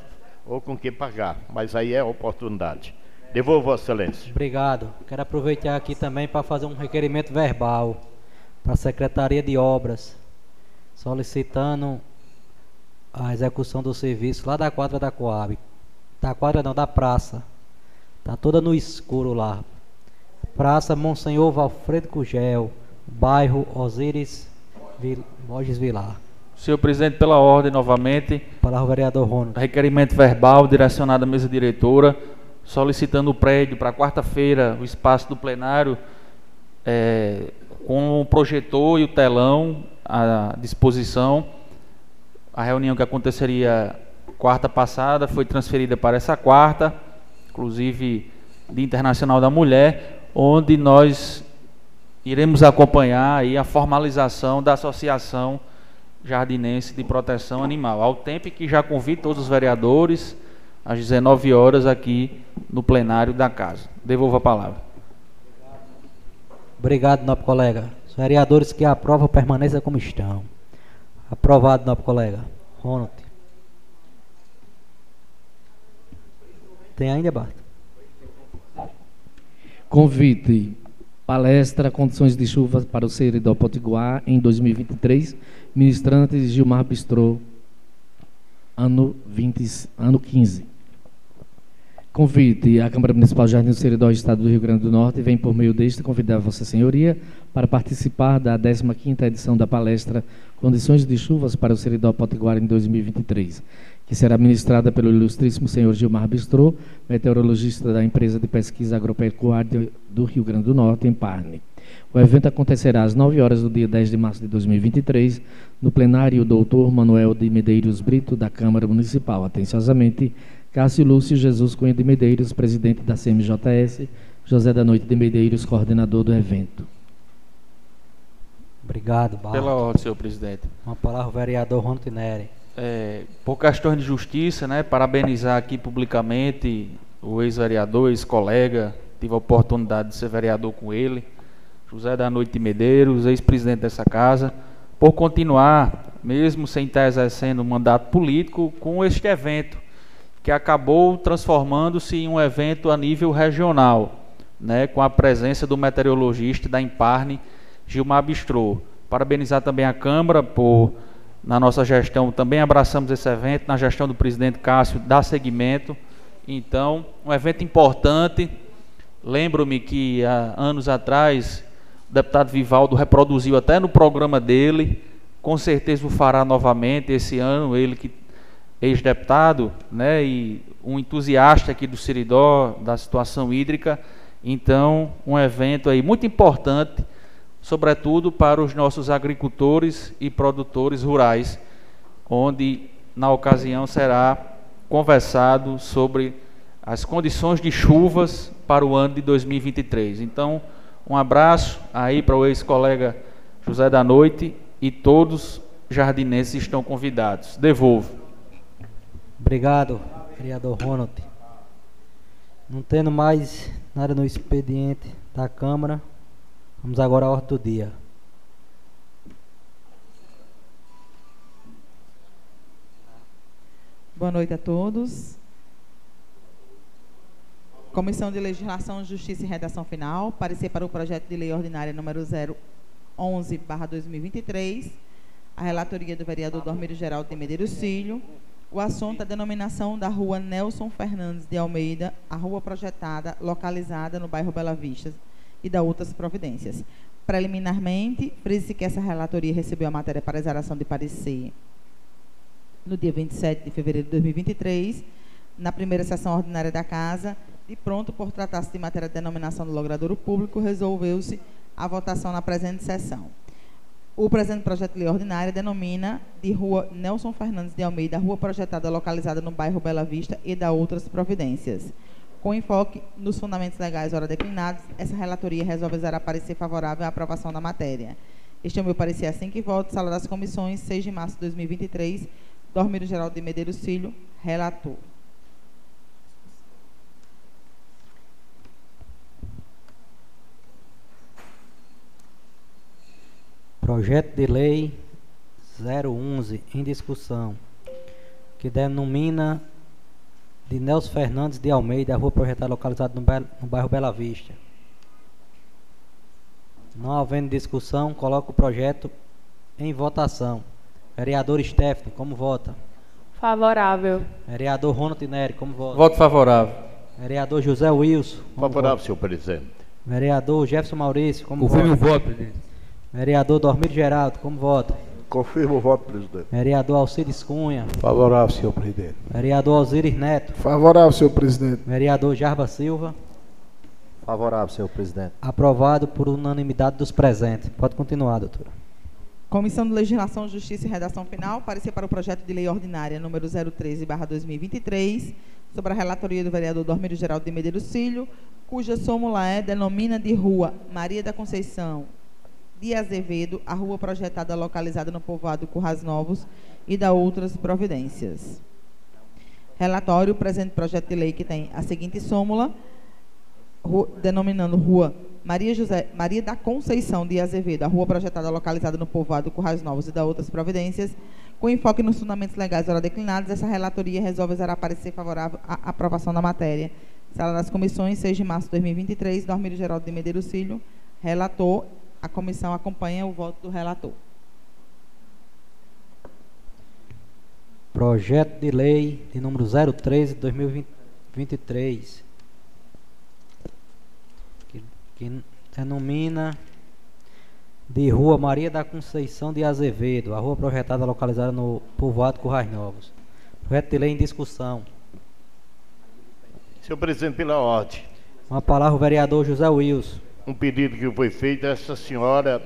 ou com que pagar. Mas aí é oportunidade. Devolvo, Vossa Excelência. Obrigado. Quero aproveitar aqui também para fazer um requerimento verbal para a Secretaria de Obras, solicitando a execução do serviço lá da quadra da Coab. Da quadra não, da praça. Tá toda no escuro lá. Praça Monsenhor Valfredo Cugel, bairro Osíris Vil- Borges Vilar. Senhor presidente, pela ordem novamente. Palavra vereador Ronald. Requerimento verbal direcionado à mesa diretora, solicitando o prédio para quarta-feira, o espaço do plenário, é, com o projetor e o telão à disposição. A reunião que aconteceria quarta passada foi transferida para essa quarta, inclusive de Internacional da Mulher, onde nós iremos acompanhar a formalização da Associação Jardinense de Proteção Animal. Ao tempo que já convido todos os vereadores às 19 horas aqui no plenário da casa. Devolvo a palavra. Obrigado, nobre colega. Os vereadores que aprovam permaneçam como estão. Aprovado, nobre colega. Ronald. Tem ainda, Bart? Convite. Palestra Condições de Chuva para o Seridó Potiguar em 2023, ministrantes Gilmar Bistrô, ano, 20, ano 15. Convite a Câmara Municipal Jardim do Seridó, Estado do Rio Grande do Norte, vem por meio deste convidar Vossa Senhoria para participar da 15ª edição da palestra Condições de Chuvas para o Seridó Potiguar em 2023, que será ministrada pelo ilustríssimo senhor Gilmar Bistrô, meteorologista da empresa de pesquisa agropecuária do Rio Grande do Norte, em Parne. O evento acontecerá às 9 horas do dia 10 de março de 2023, no plenário Doutor Manuel de Medeiros Brito, da Câmara Municipal. Atenciosamente, Cássio Lúcio Jesus Cunha de Medeiros, presidente da CMJS, José da Noite de Medeiros, coordenador do evento. Obrigado, Barro. Pela ordem, senhor presidente. Uma palavra, vereador Ronald Neri. É, por questões de justiça, né, parabenizar aqui publicamente o ex-vereador, ex-colega, tive a oportunidade de ser vereador com ele, José da Noite de Medeiros, ex-presidente dessa casa, por continuar, mesmo sem estar exercendo um mandato político, com este evento que acabou transformando-se em um evento a nível regional, né, com a presença do meteorologista da Imparne, Gilmar Bistrô. Parabenizar também a Câmara por, na nossa gestão, também abraçamos esse evento, na gestão do presidente Cássio, dar seguimento. Então, um evento importante. Lembro-me que há anos atrás, o deputado Vivaldo reproduziu até no programa dele, com certeza o fará novamente esse ano, ele que ex-deputado, né, e um entusiasta aqui do Siridó, da situação hídrica. Então, um evento aí muito importante, sobretudo para os nossos agricultores e produtores rurais, onde na ocasião será conversado sobre as condições de chuvas para o ano de 2023. Então, um abraço aí para o ex-colega José da Noite e todos jardinenses estão convidados. Devolvo. Obrigado, vereador Ronald. Não tendo mais nada no expediente da Câmara, vamos agora à ordem do dia. Boa noite a todos. Comissão de Legislação, Justiça e Redação Final, parecer para o projeto de lei ordinária número 011/2023, a relatoria do vereador Dormiro Geraldo de Medeiros Filho, o assunto é a denominação da rua Nelson Fernandes de Almeida, a rua projetada, localizada no bairro Bela Vista, e da outras providências. Preliminarmente, frise-se que essa relatoria recebeu a matéria para exaração de parecer no dia 27 de fevereiro de 2023, na primeira sessão ordinária da Casa, e pronto por tratar-se de matéria de denominação do logradouro público, resolveu-se a votação na presente sessão. O presente projeto de lei ordinária denomina de Rua Nelson Fernandes de Almeida, rua projetada localizada no bairro Bela Vista e da outras providências. Com enfoque nos fundamentos legais ora declinados, essa relatoria resolve exarar parecer favorável à aprovação da matéria. Este é o meu parecer assim que voto. Sala das Comissões, 6 de março de 2023. Dormiro Geraldo de Medeiros Filho, relator. Projeto de Lei 011 em discussão, que denomina de Nelson Fernandes de Almeida, a rua projetada localizada no, no bairro Bela Vista. Não havendo discussão, coloco o projeto em votação. Vereador Stephanie, como vota? Favorável. Vereador Ronald Neri, como vota? Voto favorável. Vereador José Wilson. Favorável, senhor presidente. Vereador Jefferson Maurício, como Confirme vota? o voto, presidente. Vereador Dormir Geraldo, como vota? Confirmo o voto, presidente. Vereador Alcides Cunha. Favorável, senhor presidente. Vereador Osiris Neto. Favorável, senhor presidente. Vereador Jarba Silva. Favorável, senhor presidente. Aprovado por unanimidade dos presentes. Pode continuar, doutora. Comissão de Legislação, Justiça e Redação Final, parecer para o projeto de lei ordinária número 013/2023, sobre a relatoria do vereador Dormírio Geraldo de Medeiros Filho, cuja súmula é denomina de Rua Maria da Conceição de Azevedo, a rua projetada localizada no povoado Currais Novos e da outras providências. Relatório, presente projeto de lei que tem a seguinte súmula, denominando Rua Maria, José, Maria da Conceição de Azevedo, a rua projetada localizada no povoado Currais Novos e da outras providências, com enfoque nos fundamentos legais ora declinados, essa relatoria resolve usar parecer favorável à aprovação da matéria. Sala das Comissões, 6 de março de 2023, Dormírio Geraldo de Medeiros Filho, relator, a comissão acompanha o voto do relator. Projeto de lei de número 013 de 2023. Que, que denomina de Rua Maria da Conceição de Azevedo, a rua projetada localizada no povoado Currais Novos. Projeto de lei em discussão. Senhor presidente, pela ordem. Uma palavra o vereador José Wilson. Um pedido que foi feito, essa senhora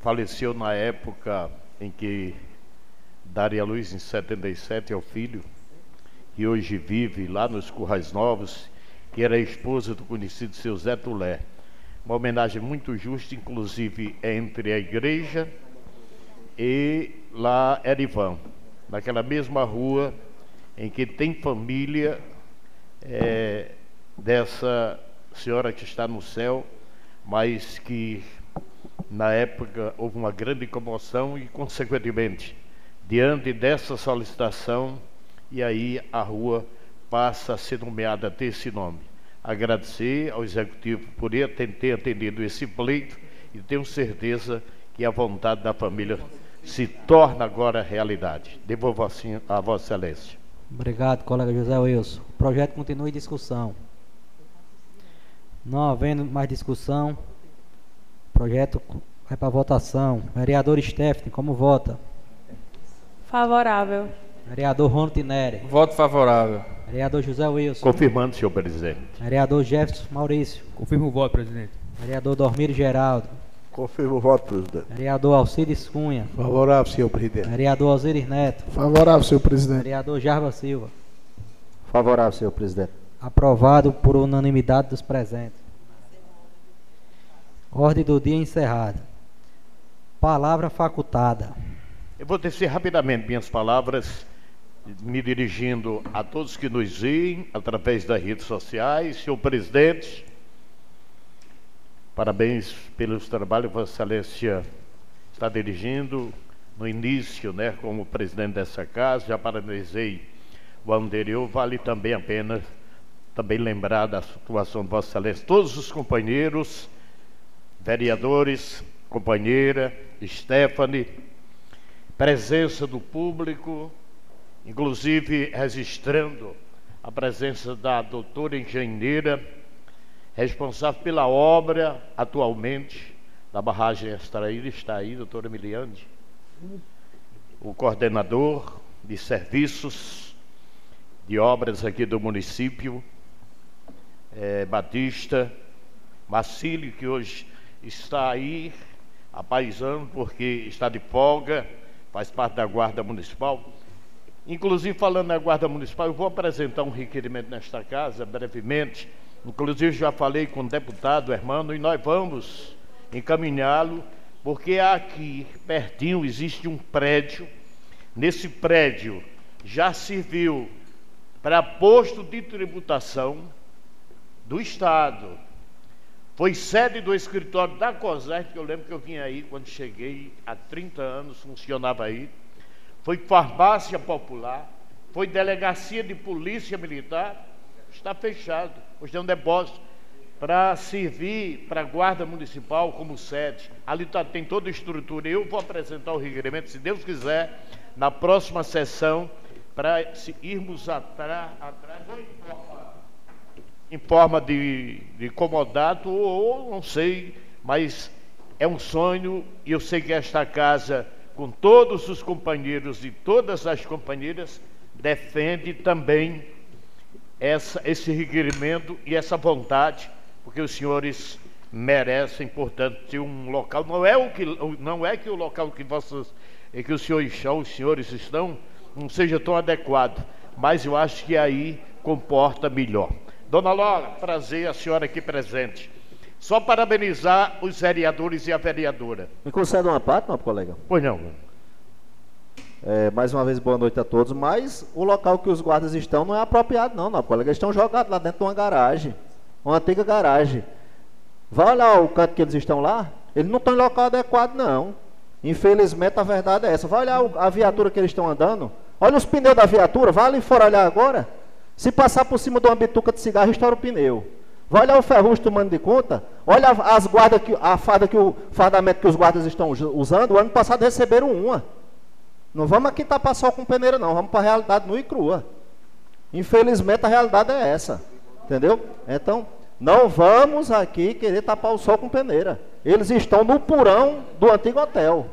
faleceu na época em que daria luz em 77 ao filho, que hoje vive lá nos Currais Novos, que era esposa do conhecido seu Zé Tulé. Uma homenagem muito justa, inclusive entre a igreja e lá Erivan, naquela mesma rua em que tem família eh, dessa senhora que está no céu, mas que na época houve uma grande comoção e, consequentemente, diante dessa solicitação, e aí a rua passa a ser nomeada a ter esse nome. Agradecer ao Executivo por ter atendido esse pleito e tenho certeza que a vontade da família se torna agora realidade. Devolvo assim a Vossa Excelência. Obrigado, colega José Wilson. O projeto continua em discussão. Não havendo mais discussão, o projeto vai para votação. Vereador Stephanie, como vota? Favorável. Vereador Ronald Neri. Voto favorável. Vereador José Wilson. Confirmando, senhor presidente. Vereador Jefferson Maurício. Confirmo o voto, presidente. Vereador Dormírio Geraldo. Confirmo o voto, presidente. Vereador Alcides Cunha. Favorável, senhor presidente. Vereador Osiris Neto. Favorável, senhor presidente. Vereador Jarba Silva. Favorável, senhor presidente. Aprovado por unanimidade dos presentes. Ordem do dia encerrada. Palavra facultada. Eu vou tecer rapidamente minhas palavras, me dirigindo a todos que nos veem através das redes sociais. Senhor presidente, parabéns pelos trabalhos que Vossa Excelência está dirigindo. No início, né, como presidente dessa casa, já parabenizei o anterior. Vale também a pena também lembrar da situação de Vossa Excelência. Todos os companheiros, vereadores, companheira, Stephanie, presença do público, inclusive registrando a presença da doutora engenheira, responsável pela obra atualmente da barragem extraída, está aí, doutora Emiliane, o coordenador de serviços de obras aqui do município, eh, Batista, Marcílio, que hoje está aí apaisando porque está de folga, faz parte da Guarda Municipal. Inclusive, falando na Guarda Municipal, eu vou apresentar um requerimento nesta casa, brevemente. Inclusive, já falei com o deputado Hermano e nós vamos encaminhá-lo, porque aqui, pertinho, existe um prédio. Nesse prédio já serviu para posto de tributação do Estado. Foi sede do escritório da COSERT, que eu lembro que eu vim aí quando cheguei, há 30 anos, funcionava aí. Foi farmácia popular, foi delegacia de polícia militar, está fechado. Hoje tem um depósito para servir para a guarda municipal como sede. Ali tá, tem toda a estrutura. Eu vou apresentar o requerimento, se Deus quiser, na próxima sessão, para irmos atrás, atrás ou em forma, de, de comodato ou, não sei, mas é um sonho e eu sei que esta casa com todos os companheiros e todas as companheiras, defende também essa, esse requerimento e essa vontade, porque os senhores merecem, portanto, um local. Não é, o que, não é que o local que, vossas, que os senhores, os senhores estão não seja tão adequado, mas eu acho que aí comporta melhor. Dona Laura, prazer a senhora aqui presente. Só parabenizar os vereadores e a vereadora. Me concede uma parte, não, colega? Pois não. É, mais uma vez, boa noite a todos. Mas o local que os guardas estão não é apropriado, não, não, colega. Eles estão jogados lá dentro de uma garagem, uma antiga garagem. Vai olhar o canto que eles estão lá, eles não estão em local adequado, não. Infelizmente, a verdade é essa. Vai olhar a viatura que eles estão andando. Olha os pneus da viatura, vai ali fora olhar agora. Se passar por cima de uma bituca de cigarro, estoura o pneu. Vai olhar o ferrugem tomando de conta. Olha as guardas, que, a farda que o fardamento que os guardas estão usando. O ano passado receberam uma. Não vamos aqui tapar só com peneira, não. Vamos para a realidade nua e crua. Infelizmente, a realidade é essa. Entendeu? Então, não vamos aqui querer tapar o sol com peneira. Eles estão no porão do antigo hotel.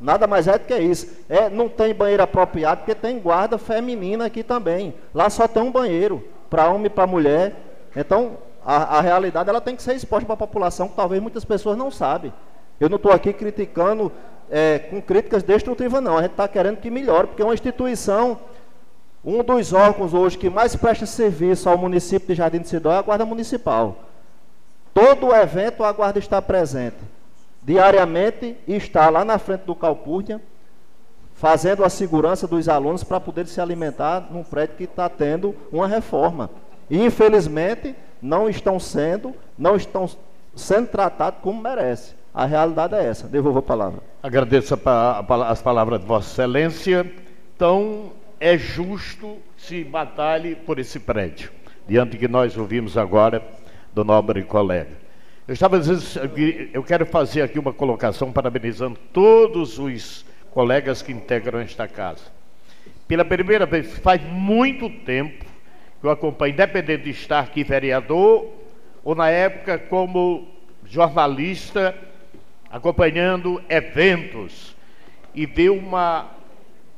Nada mais é do que isso. É, não tem banheiro apropriado, porque tem guarda feminina aqui também. Lá só tem um banheiro, para homem e para mulher. Então, a, a, realidade ela tem que ser exposta para a população, que talvez muitas pessoas não sabem. Eu não estou aqui criticando é, com críticas destrutivas, não. A gente está querendo que melhore, porque é uma instituição, um dos órgãos hoje que mais presta serviço ao município de Jardim de Sidó é a Guarda Municipal. Todo evento a Guarda está presente diariamente e está lá na frente do Calpurnia, fazendo a segurança dos alunos para poder se alimentar num prédio que está tendo uma reforma. E, infelizmente, não estão sendo, não estão sendo tratados como merece. A realidade é essa. Devolvo a palavra. Agradeço a, a, as palavras de Vossa Excelência. Então, é justo se batalhe por esse prédio, diante que nós ouvimos agora do nobre colega. Eu estava dizendo, eu quero fazer aqui uma colocação parabenizando todos os colegas que integram esta casa. Pela primeira vez, faz muito tempo que eu acompanho, independente de estar aqui vereador ou na época como jornalista, acompanhando eventos e ver uma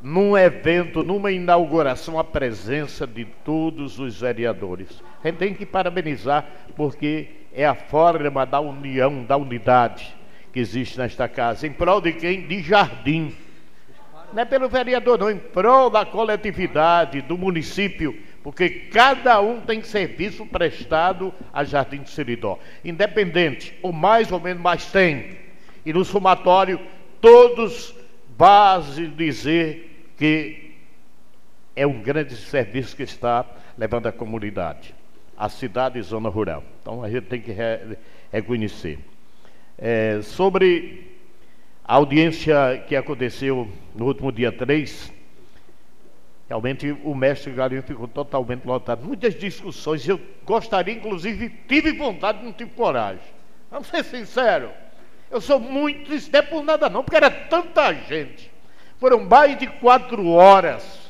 num evento, numa inauguração, a presença de todos os vereadores. A gente tem que parabenizar porque é a forma da união, da unidade que existe nesta casa. Em prol de quem? De jardim. Não é pelo vereador, não, em prol da coletividade, do município, porque cada um tem serviço prestado a Jardim do Seridó. Independente, ou mais ou menos, mas tem. E no somatório, todos base dizer que é um grande serviço que está levando à comunidade a cidade e zona rural. Então a gente tem que re reconhecer. É, sobre a audiência que aconteceu no último dia 3, realmente o mestre Galinho ficou totalmente lotado. Muitas discussões, eu gostaria, inclusive, tive vontade, não tive coragem. Vamos ser sinceros. Eu sou muito, isso não é por nada não, porque era tanta gente. Foram mais de quatro horas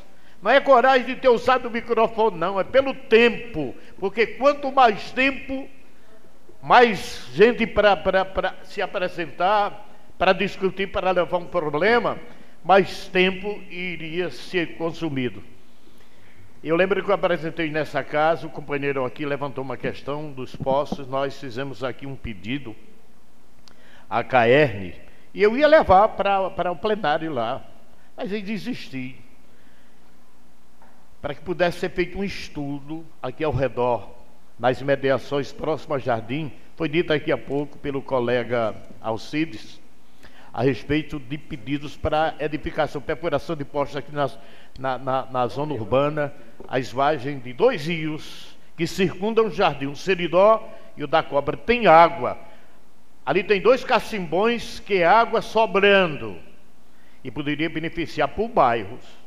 não é coragem de ter usado o microfone, não, é pelo tempo. Porque quanto mais tempo, mais gente para se apresentar, para discutir, para levar um problema, mais tempo iria ser consumido. Eu lembro que eu apresentei nessa casa, o companheiro aqui levantou uma questão dos postos, nós fizemos aqui um pedido à Caerne, e eu ia levar para o plenário lá, mas eu desisti para que pudesse ser feito um estudo aqui ao redor, nas imediações próximas ao jardim, foi dito aqui há pouco pelo colega Alcides, a respeito de pedidos para edificação, perfuração de postos aqui na, na, na, na zona urbana, a esvagem de dois rios que circundam o jardim, o Seridó e o da Cobra. Tem água. Ali tem dois cacimbões que é água sobrando e poderia beneficiar por bairros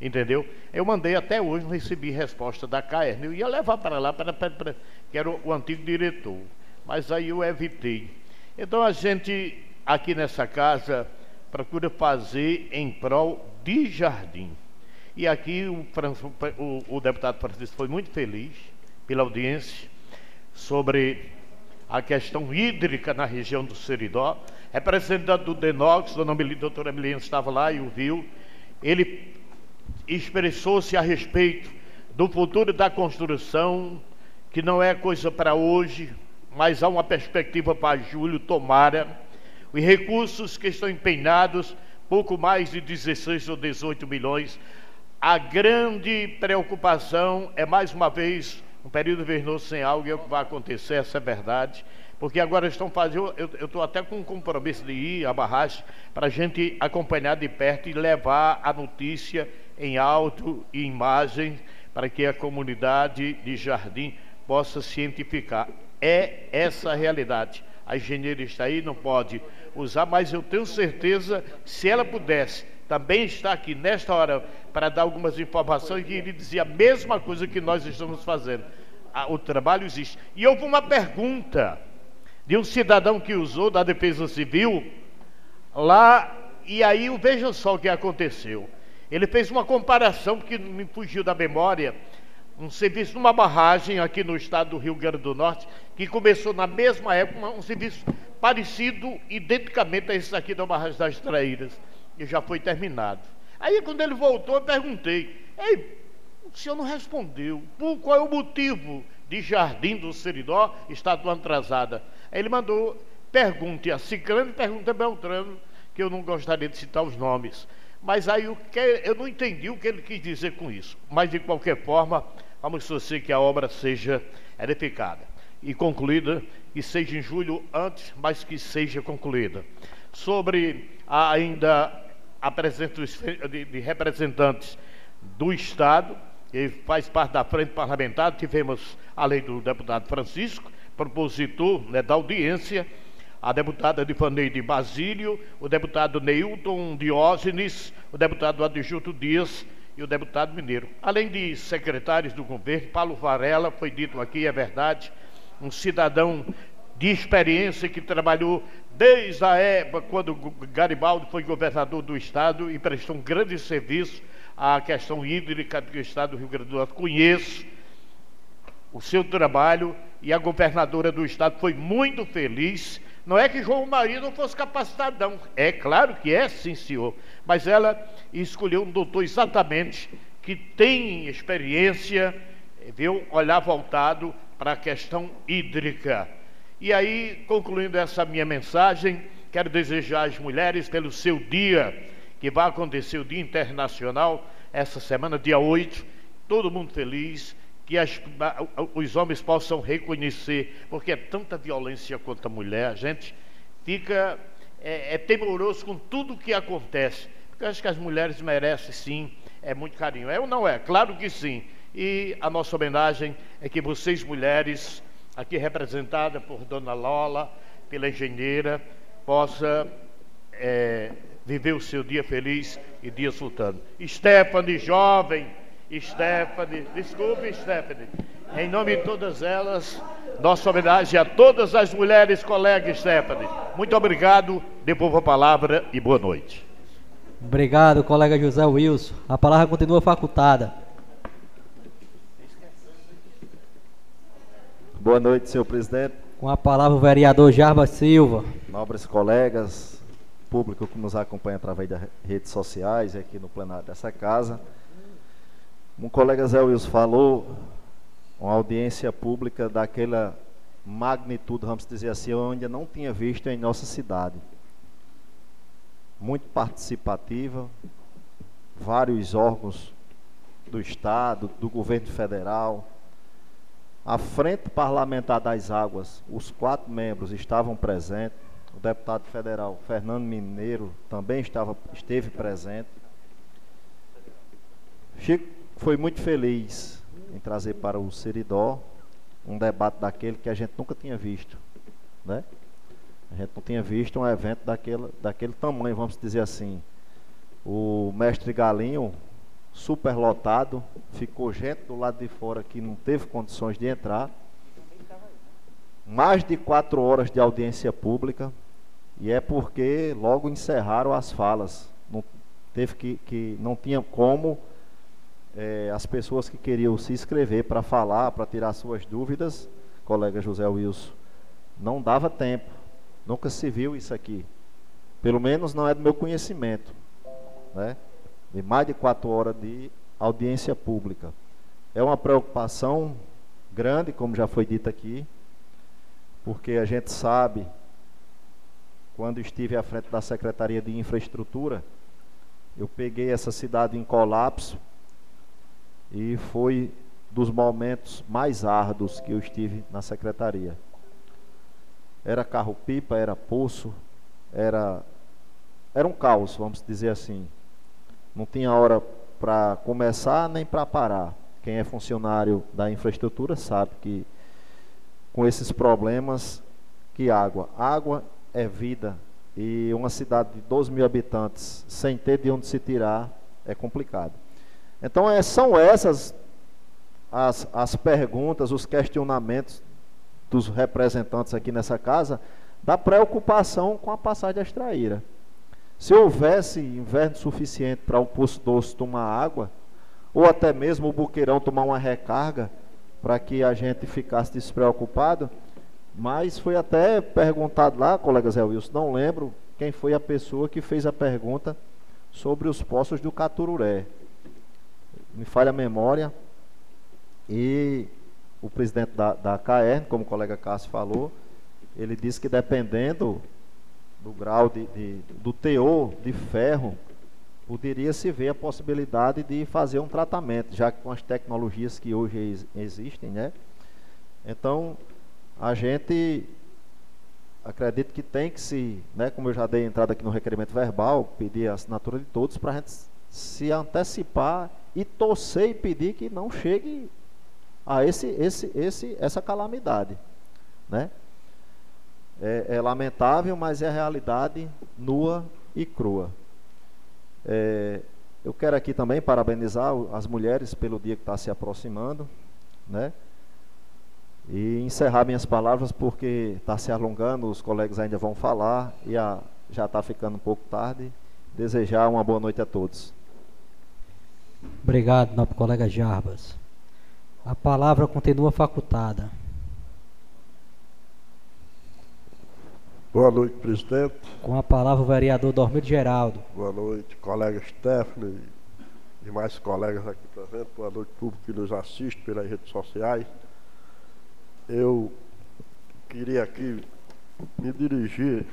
Entendeu? Eu mandei até hoje, não recebi resposta da Caerne. Eu ia levar para lá, para, que era o, o antigo diretor. Mas aí eu evitei. Então a gente, aqui nessa casa, procura fazer em prol de jardim. E aqui o, o, o deputado Francisco foi muito feliz pela audiência sobre a questão hídrica na região do Seridó. Representante do Denox, dona Melina, doutora Melina estava lá e o viu. Ele expressou-se a respeito do futuro da construção, que não é coisa para hoje, mas há uma perspectiva para julho, tomara. Os recursos que estão empenhados, pouco mais de 16 ou 18 milhões. A grande preocupação é, mais uma vez, um período vernoso sem algo, é o que vai acontecer, essa é verdade. Porque agora estão fazendo, eu estou até com um compromisso de ir à barragem para a gente acompanhar de perto e levar a notícia em alto e imagem para que a comunidade de Jardim possa cientificar. É essa a realidade. A engenheira está aí, não pode usar, mas eu tenho certeza, se ela pudesse também estar aqui nesta hora para dar algumas informações, que ele dizia a mesma coisa que nós estamos fazendo. Ah, o trabalho existe. E houve uma pergunta de um cidadão que usou da Defesa Civil lá, e aí veja só o que aconteceu. Ele fez uma comparação que me fugiu da memória um serviço numa barragem aqui no estado do Rio Grande do Norte, que começou na mesma época, um serviço parecido, identicamente a esse aqui da barragem das Traíras, e já foi terminado. Aí quando ele voltou, eu perguntei, ei, o senhor não respondeu, por qual é o motivo de Jardim do Seridó estar tão atrasada? Aí ele mandou, pergunte a Ciclano e pergunte a Beltrano, que eu não gostaria de citar os nomes. Mas aí eu não entendi o que ele quis dizer com isso. Mas de qualquer forma, Vamos torcer que a obra seja edificada e concluída, que seja em julho antes, mas que seja concluída. Sobre a, ainda a presença de, de representantes do Estado, que faz parte da frente parlamentar, tivemos, além do deputado Francisco, propositor né, da audiência, a deputada Difaneide Basílio, o deputado Neilton Diógenes, o deputado Adjunto Dias, e o deputado mineiro. Além de secretários do governo, Paulo Varela, foi dito aqui, é verdade, um cidadão de experiência que trabalhou desde a época quando Garibaldi foi governador do estado e prestou um grande serviço à questão hídrica do estado do Rio Grande do Norte. Conheço o seu trabalho e a governadora do estado foi muito feliz não é que João Maria não fosse capacitado, não. É claro que é, sim, senhor. Mas ela escolheu um doutor exatamente que tem experiência, viu, olhar voltado para a questão hídrica. E aí, concluindo essa minha mensagem, quero desejar às mulheres pelo seu dia, que vai acontecer o Dia Internacional, essa semana, dia 8, todo mundo feliz, que as, os homens possam reconhecer, porque é tanta violência contra a mulher, a gente fica é, é temoroso com tudo que acontece. Porque acho que as mulheres merecem sim, é muito carinho. É ou não é? Claro que sim. E a nossa homenagem é que vocês, mulheres, aqui representada por Dona Lola, pela engenheira, possa é, viver o seu dia feliz e dia sultano. Stephanie, jovem Stephanie, desculpe, Stephanie. Em nome de todas elas, nossa homenagem a todas as mulheres colegas, Stephanie. Muito obrigado, devolvo a palavra e boa noite. Obrigado, colega José Wilson. A palavra continua facultada. Boa noite, senhor presidente. Com a palavra o vereador Jarba Silva. Nobres colegas, público que nos acompanha através das redes sociais e aqui no plenário dessa casa. Como o colega Zé Wilson falou, uma audiência pública daquela magnitude, vamos dizer assim, eu ainda não tinha visto em nossa cidade. Muito participativa, vários órgãos do Estado, do governo federal. A Frente Parlamentar das Águas, os quatro membros estavam presentes. O deputado federal Fernando Mineiro também estava, esteve presente. Chico foi muito feliz em trazer para o Seridó um debate daquele que a gente nunca tinha visto, né? A gente não tinha visto um evento daquele, daquele tamanho, vamos dizer assim. O mestre Galinho, super lotado, ficou gente do lado de fora que não teve condições de entrar. Mais de quatro horas de audiência pública, e é porque logo encerraram as falas. Não, teve que, que não tinha como é, as pessoas que queriam se inscrever para falar, para tirar suas dúvidas, colega José Wilson, Não dava tempo. Nunca se viu isso aqui. Pelo menos não é do meu conhecimento. Né? De mais de quatro horas de audiência pública. É uma preocupação grande, como já foi dito aqui, porque a gente sabe, quando estive à frente da Secretaria de Infraestrutura, eu peguei essa cidade em colapso e foi dos momentos mais árduos que eu estive na secretaria. Era carro-pipa, era poço, era era um caos, vamos dizer assim. Não tinha hora para começar nem para parar. Quem é funcionário da infraestrutura sabe que com esses problemas que água, água é vida e uma cidade de 12 mil habitantes sem ter de onde se tirar é complicado. Então é, são essas as, as perguntas, os questionamentos dos representantes aqui nessa casa da preocupação com a passagem extraíra. Se houvesse inverno suficiente para o Poço Doce tomar água, ou até mesmo o Buqueirão tomar uma recarga, para que a gente ficasse despreocupado, mas foi até perguntado lá, colega Zé Wilson, não lembro quem foi a pessoa que fez a pergunta sobre os poços do Catururé. Me falha a memória. E o presidente da, da KR, como o colega Cássio falou, ele disse que dependendo do grau de, de, do teor de ferro, poderia se ver a possibilidade de fazer um tratamento, já que com as tecnologias que hoje ex, existem, né? Então, a gente acredita que tem que se, né, como eu já dei entrada aqui no requerimento verbal, pedir a assinatura de todos para a gente se antecipar e torcer e pedir que não chegue a esse, esse, esse, essa calamidade, né? É, é lamentável, mas é a realidade nua e crua. É, eu quero aqui também parabenizar as mulheres pelo dia que está se aproximando, né? E encerrar minhas palavras porque está se alongando, os colegas ainda vão falar e a, já está ficando um pouco tarde. Desejar uma boa noite a todos. Obrigado, nosso colega Jarbas. A palavra continua facultada. Boa noite, presidente. Com a palavra o vereador Dormir Geraldo. Boa noite, colega Stephanie e mais colegas aqui presentes. Boa noite, público que nos assiste pelas redes sociais. Eu queria aqui me dirigir,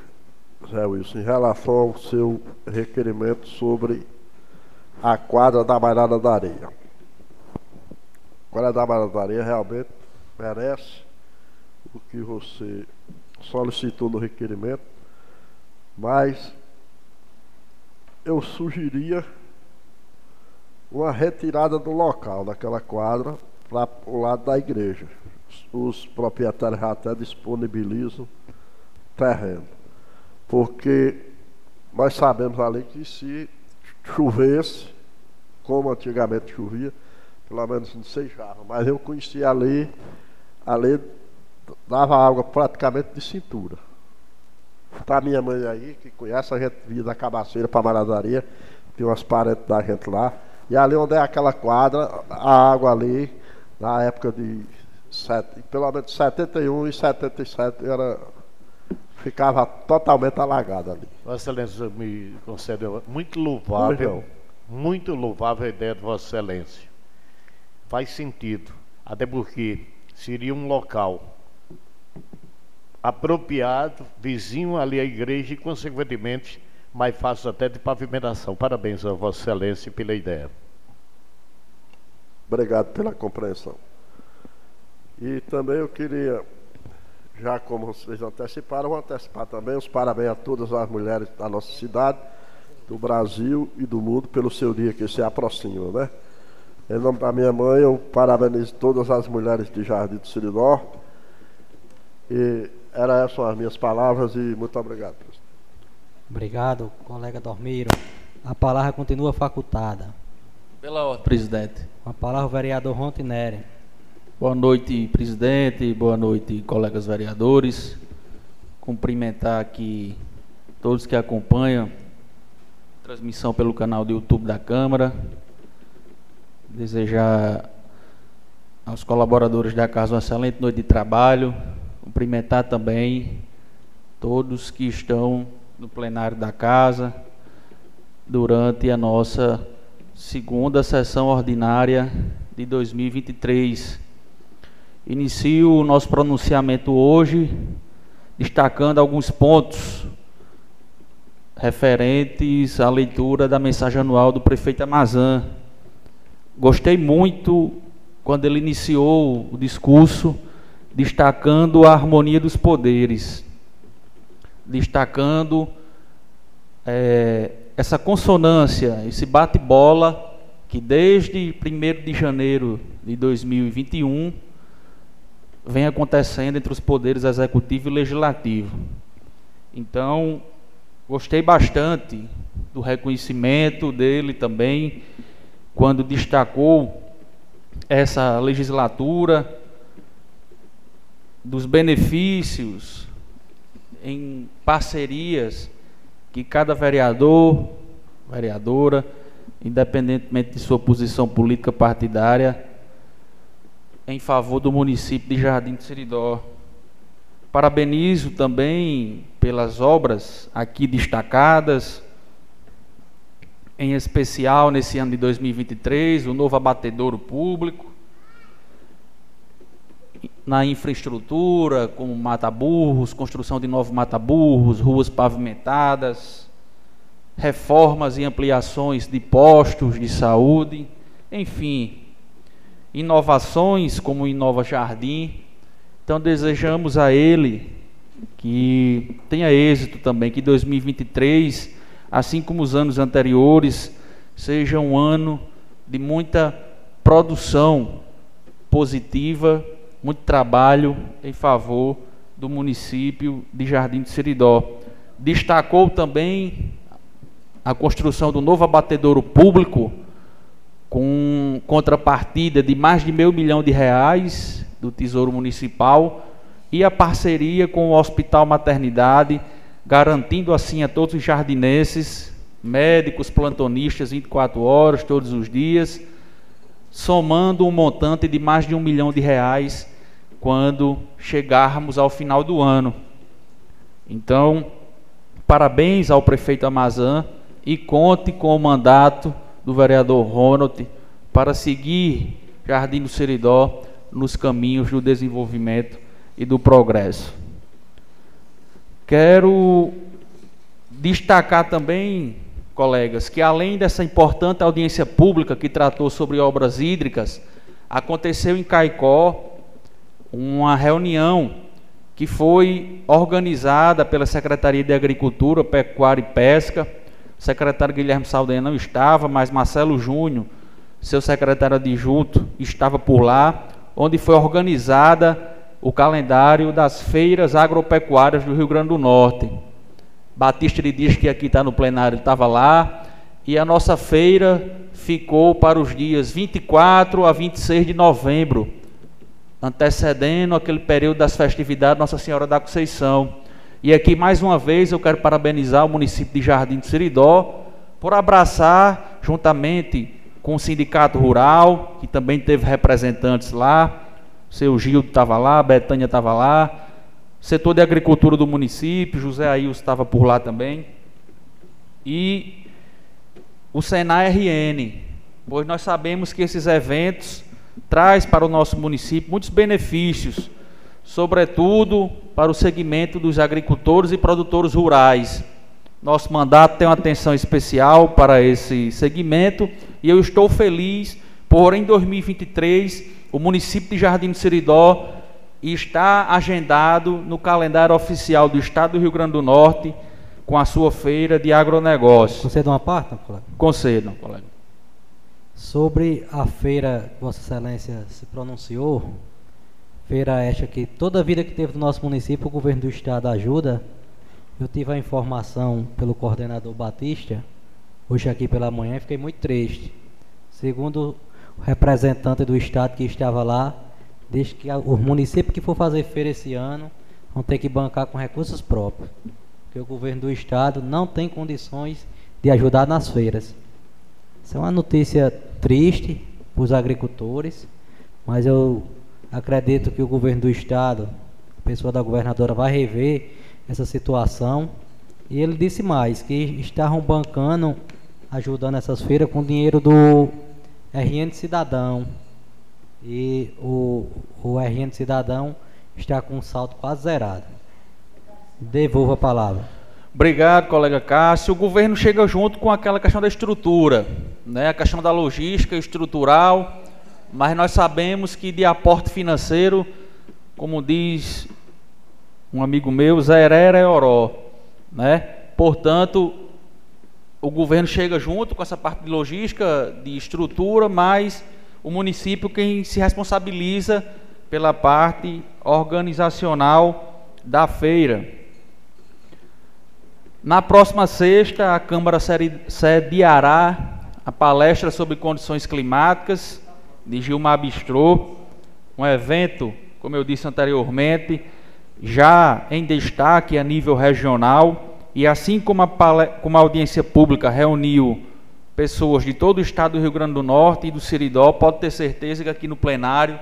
Zé Wilson, em relação ao seu requerimento sobre a quadra da Bairrada da Areia. A quadra da Bairrada da Areia realmente merece o que você solicitou no requerimento, mas eu sugeria uma retirada do local, daquela quadra, para o lado da igreja. Os proprietários até disponibilizam terreno. Porque nós sabemos ali que se chovesse, como antigamente chovia, pelo menos não sei já, mas eu conheci ali, ali dava água praticamente de cintura. Tá minha mãe aí, que conhece, a gente via da cabaceira para Maradaria, tem umas parentes da gente lá. E ali onde é aquela quadra, a água ali, na época de sete, pelo menos 71 e 77 era ficava totalmente alagada ali. Vossa Excelência me concede muito louvável, muito louvável a ideia de Vossa Excelência. Faz sentido, até porque seria um local apropriado, vizinho ali à igreja e, consequentemente, mais fácil até de pavimentação. Parabéns a Vossa Excelência pela ideia. Obrigado pela compreensão. E também eu queria, já como vocês anteciparam, vou antecipar também os parabéns a todas as mulheres da nossa cidade, do Brasil e do mundo pelo seu dia que se aproxima, né? Em nome da minha mãe, eu parabenizo todas as mulheres de Jardim do Sirinó. E eram essas as minhas palavras e muito obrigado. Presidente. Obrigado, colega Dormiro. A palavra continua facultada. Pela ordem, presidente. Com a palavra o vereador Rontineri. Boa noite, presidente. Boa noite, colegas vereadores. Cumprimentar aqui todos que acompanham transmissão pelo canal do YouTube da Câmara. Desejar aos colaboradores da casa uma excelente noite de trabalho cumprimentar também todos que estão no plenário da casa durante a nossa segunda sessão ordinária de 2023. Inicio o nosso pronunciamento hoje destacando alguns pontos referentes à leitura da mensagem anual do prefeito Amazã. Gostei muito quando ele iniciou o discurso destacando a harmonia dos poderes, destacando é, essa consonância, esse bate-bola que desde 1 de janeiro de 2021 vem acontecendo entre os poderes executivo e legislativo. Então, gostei bastante do reconhecimento dele também, quando destacou essa legislatura, dos benefícios em parcerias que cada vereador, vereadora, independentemente de sua posição política partidária, em favor do município de Jardim de Seridó. Parabenizo também pelas obras aqui destacadas, em especial nesse ano de 2023, o novo abatedouro público, na infraestrutura, como mata-burros, construção de novos mata-burros, ruas pavimentadas, reformas e ampliações de postos de saúde, enfim, inovações como Inova Jardim. Então desejamos a ele que tenha êxito também, que 2023, assim como os anos anteriores, seja um ano de muita produção positiva, muito trabalho em favor do município de Jardim de Seridó. Destacou também a construção do novo abatedouro público com contrapartida de mais de meio milhão de reais do Tesouro Municipal e a parceria com o Hospital Maternidade, garantindo assim a todos os jardinenses, médicos, plantonistas 24 horas, todos os dias, somando um montante de mais de um milhão de reais quando chegarmos ao final do ano. Então, parabéns ao prefeito Amazã e conte com o mandato do vereador Ronald para seguir Jardim do Seridó nos caminhos do desenvolvimento e do progresso. Quero destacar também, colegas, que além dessa importante audiência pública que tratou sobre obras hídricas, aconteceu em Caicó uma reunião que foi organizada pela Secretaria de Agricultura, Pecuária e Pesca, o secretário Guilherme Saldanha não estava, mas Marcelo Júnior, seu secretário adjunto, estava por lá, onde foi organizada o calendário das feiras agropecuárias do Rio Grande do Norte. Batista ele diz que aqui está no plenário, estava lá, e a nossa feira ficou para os dias 24 a 26 de novembro, antecedendo aquele período das festividades Nossa Senhora da Conceição. E aqui mais uma vez eu quero parabenizar o município de Jardim do Seridó por abraçar, juntamente com o sindicato rural, que também teve representantes lá, seu Gildo estava lá, Betânia estava lá, setor de agricultura do município, José Ailson estava por lá também, e o Senai RN, pois nós sabemos que esses eventos traz para o nosso município muitos benefícios, sobretudo para o segmento dos agricultores e produtores rurais. Nosso mandato tem uma atenção especial para esse segmento e eu estou feliz por em 2023 o município de Jardim do Seridó está agendado no calendário oficial do Estado do Rio Grande do Norte com a sua feira de agronegócio. Concedam uma parte, colega? Concedam, colega. Sobre a feira que Vossa Excelência se pronunciou, feira esta que toda a vida que teve no nosso município, o governo do estado ajuda. Eu tive a informação pelo coordenador Batista, hoje aqui pela manhã, e fiquei muito triste. Segundo o representante do estado que estava lá, diz que os municípios que for fazer feira esse ano vão ter que bancar com recursos próprios. Porque o governo do estado não tem condições de ajudar nas feiras. Isso é uma notícia triste para os agricultores, mas eu Acredito que o governo do estado, pessoa da governadora vai rever essa situação. E ele disse mais, que estavam bancando, ajudando essas feiras com dinheiro do RN Cidadão. E o, o RN Cidadão está com um salto quase zerado. Devolvo a palavra. Obrigado, colega Cássio. O governo chega junto com aquela questão da estrutura, né? a questão da logística estrutural, mas nós sabemos que de aporte financeiro, como diz um amigo meu, Zerera é Oró. Né? Portanto, o governo chega junto com essa parte de logística, de estrutura, mas o município quem se responsabiliza pela parte organizacional da feira. Na próxima sexta, a Câmara sediará a palestra sobre condições climáticas de Gilmar Bistrô, um evento, como eu disse anteriormente, já em destaque a nível regional, e assim como a, como a audiência pública reuniu pessoas de todo o estado do Rio Grande do Norte e do Siridó, pode ter certeza que aqui no plenário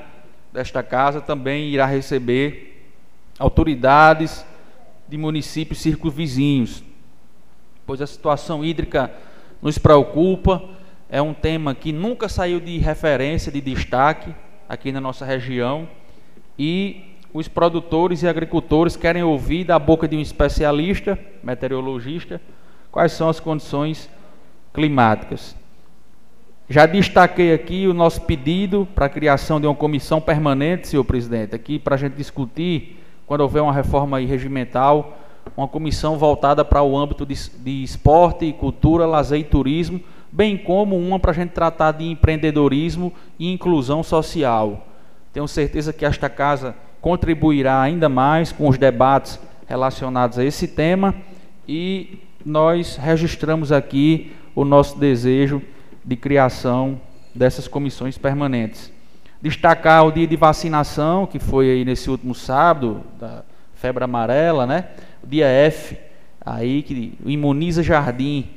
desta casa também irá receber autoridades de municípios circunvizinhos, pois a situação hídrica nos preocupa, é um tema que nunca saiu de referência, de destaque aqui na nossa região. E os produtores e agricultores querem ouvir da boca de um especialista, meteorologista, quais são as condições climáticas. Já destaquei aqui o nosso pedido para a criação de uma comissão permanente, senhor presidente, aqui para a gente discutir, quando houver uma reforma regimental, uma comissão voltada para o âmbito de, de esporte, cultura, lazer e turismo, bem como uma para a gente tratar de empreendedorismo e inclusão social. Tenho certeza que esta casa contribuirá ainda mais com os debates relacionados a esse tema e nós registramos aqui o nosso desejo de criação dessas comissões permanentes. Destacar o dia de vacinação, que foi aí nesse último sábado, da febre amarela, né? O dia F, aí que imuniza jardim.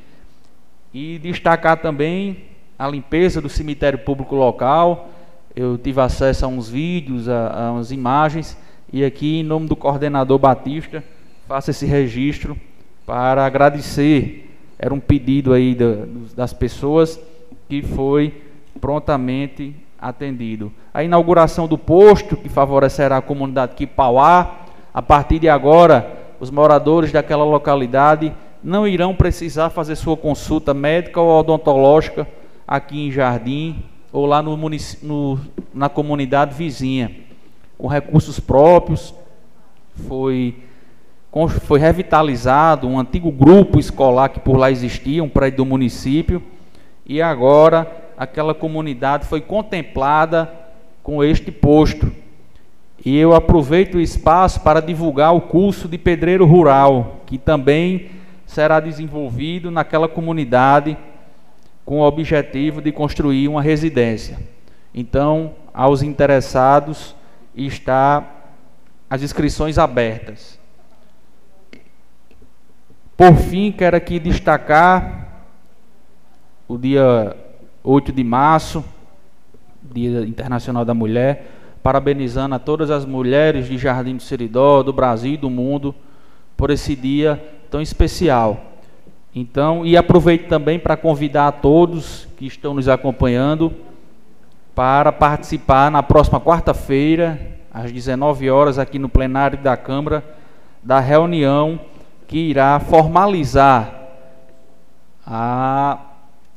E destacar também a limpeza do cemitério público local, eu tive acesso a uns vídeos, a, a umas imagens, e aqui, em nome do coordenador Batista, faço esse registro para agradecer. Era um pedido aí da, das pessoas que foi prontamente atendido. A inauguração do posto, que favorecerá a comunidade Quipauá, a partir de agora, os moradores daquela localidade não irão precisar fazer sua consulta médica ou odontológica aqui em Jardim, ou lá no, no, na comunidade vizinha, com recursos próprios, foi, foi revitalizado um antigo grupo escolar que por lá existia, um prédio do município, e agora aquela comunidade foi contemplada com este posto. E eu aproveito o espaço para divulgar o curso de pedreiro rural, que também será desenvolvido naquela comunidade com o objetivo de construir uma residência. Então, aos interessados está as inscrições abertas. Por fim, quero aqui destacar o dia 8 de março, Dia Internacional da Mulher, parabenizando a todas as mulheres de Jardim do Seridó, do Brasil e do mundo, por esse dia tão especial. Então, e aproveito também para convidar a todos que estão nos acompanhando para participar na próxima quarta-feira, às 19 horas, aqui no plenário da Câmara, da reunião que irá formalizar a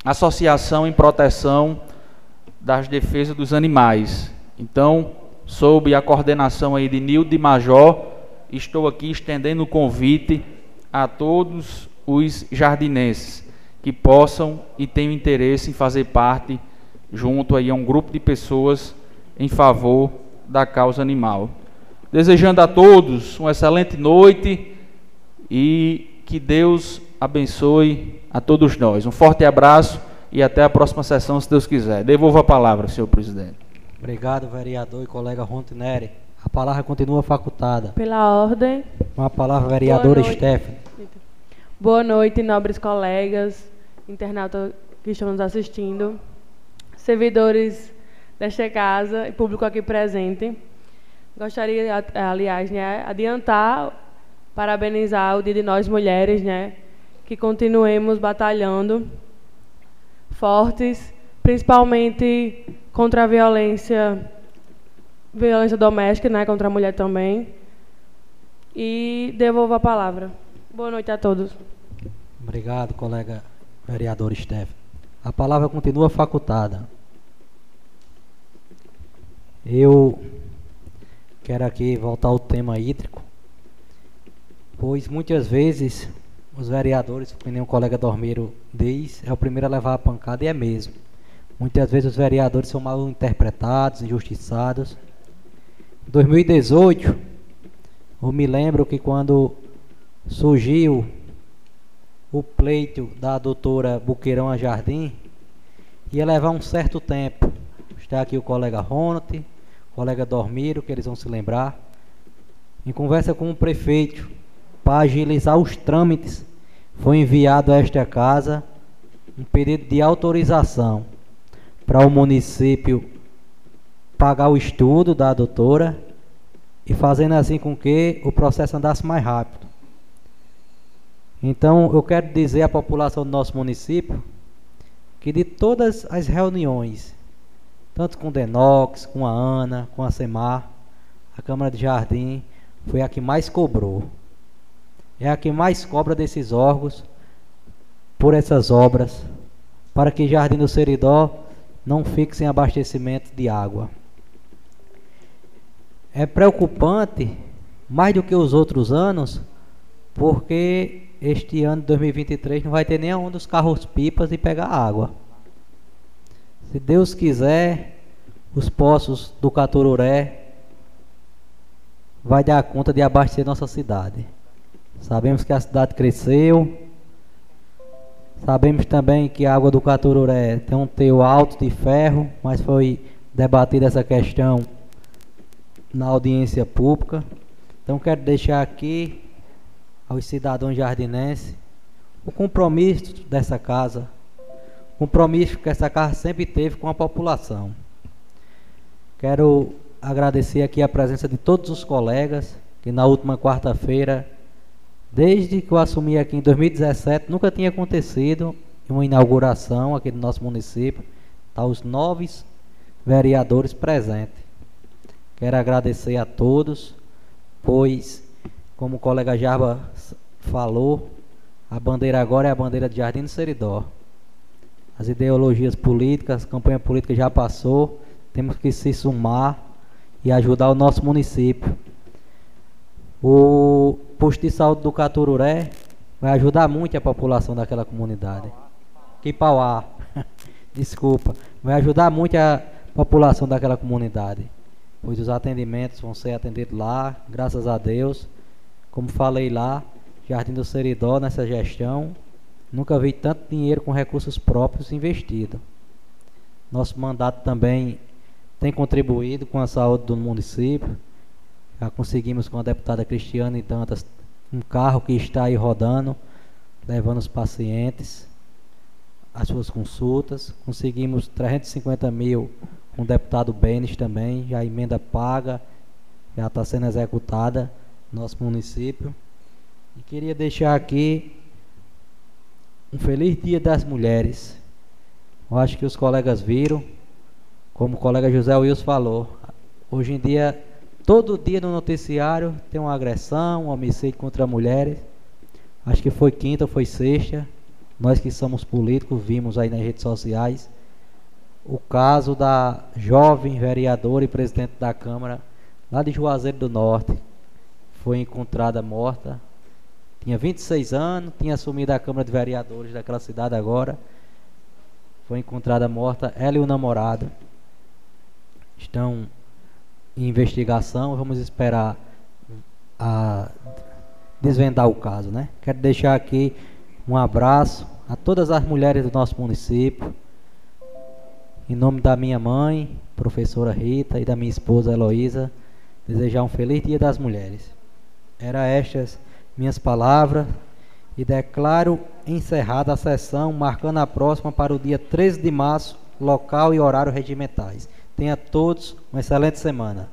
Associação em Proteção das Defesas dos Animais. Então, sob a coordenação aí de Nilde Major, estou aqui estendendo o convite a todos os jardinenses que possam e tenham interesse em fazer parte junto aí a um grupo de pessoas em favor da causa animal. Desejando a todos uma excelente noite e que Deus abençoe a todos nós. Um forte abraço e até a próxima sessão, se Deus quiser. Devolvo a palavra, senhor presidente. Obrigado, vereador e colega Rontineri. A palavra continua facultada. Pela ordem. Com a palavra, vereadora Stephanie. Boa noite, nobres colegas, internautas que estão nos assistindo, servidores desta casa e público aqui presente. gostaria, aliás, né, adiantar, parabenizar o Dia de Nós Mulheres, né, que continuemos batalhando fortes, principalmente contra a violência, violência doméstica, né, contra a mulher também. E devolvo a palavra. Boa noite a todos. Obrigado, colega vereador Steph. A palavra continua facultada. Eu quero aqui voltar ao tema hídrico, pois muitas vezes os vereadores, como nem colega Dormeiro diz, é o primeiro a levar a pancada e é mesmo. Muitas vezes os vereadores são mal interpretados, injustiçados. Em 2018, eu me lembro que quando surgiu o pleito da doutora Buqueirão a Jardim, ia levar um certo tempo. Está aqui o colega Ronald, o colega Dormiro, que eles vão se lembrar. Em conversa com o prefeito, para agilizar os trâmites, foi enviado a esta casa um pedido de autorização para o município pagar o estudo da doutora e fazendo assim com que o processo andasse mais rápido. Então, eu quero dizer à população do nosso município que de todas as reuniões, tanto com o Denox, com a Ana, com a Semar, a Câmara de Jardim foi a que mais cobrou. É a que mais cobra desses órgãos por essas obras, para que Jardim do Seridó não fique sem abastecimento de água. É preocupante, mais do que os outros anos, porque este ano de 2023 não vai ter nem onde os carros pipas e pegar água. Se Deus quiser, os poços do Catururé vai dar conta de abastecer nossa cidade. Sabemos que a cidade cresceu. Sabemos também que a água do Catururé tem um teor alto de ferro, mas foi debatida essa questão na audiência pública. Então quero deixar aqui aos cidadãos jardinenses o compromisso dessa casa, o compromisso que essa casa sempre teve com a população. Quero agradecer aqui a presença de todos os colegas que na última quarta-feira, desde que eu assumi aqui em 2017, nunca tinha acontecido uma inauguração aqui no nosso município. Tá os nove vereadores presentes. Quero agradecer a todos, pois como o colega Jarba falou, a bandeira agora é a bandeira de Jardim do Seridó. As ideologias políticas, a campanha política já passou, temos que se sumar e ajudar o nosso município. O posto de saúde do Catururé vai ajudar muito a população daquela comunidade. Quipauá, desculpa, vai ajudar muito a população daquela comunidade, pois os atendimentos vão ser atendidos lá, graças a Deus. Como falei lá, Jardim do Seridó nessa gestão, nunca vi tanto dinheiro com recursos próprios investido. Nosso mandato também tem contribuído com a saúde do município. Já conseguimos com a deputada Cristiane Dantas um carro que está aí rodando, levando os pacientes às suas consultas. Conseguimos 350 mil com o deputado Benes também, já a emenda paga, já está sendo executada nosso município. E queria deixar aqui um feliz Dia das Mulheres. Eu acho que os colegas viram, como o colega José Wilson falou. Hoje em dia, todo dia no noticiário tem uma agressão, um homicídio contra mulheres. Acho que foi quinta, foi sexta. Nós que somos políticos vimos aí nas redes sociais o caso da jovem vereadora e presidente da Câmara lá de Juazeiro do Norte, foi encontrada morta. Tinha 26 anos, tinha assumido a Câmara de Vereadores daquela cidade agora. Foi encontrada morta, ela e o namorado. Estão em investigação, vamos esperar a desvendar o caso, né? Quero deixar aqui um abraço a todas as mulheres do nosso município. Em nome da minha mãe, professora Rita, e da minha esposa Heloísa, desejar um feliz Dia das Mulheres. Era estas minhas palavras e declaro encerrada a sessão, marcando a próxima para o dia 13 de março, local e horário regimentais. Tenha todos uma excelente semana.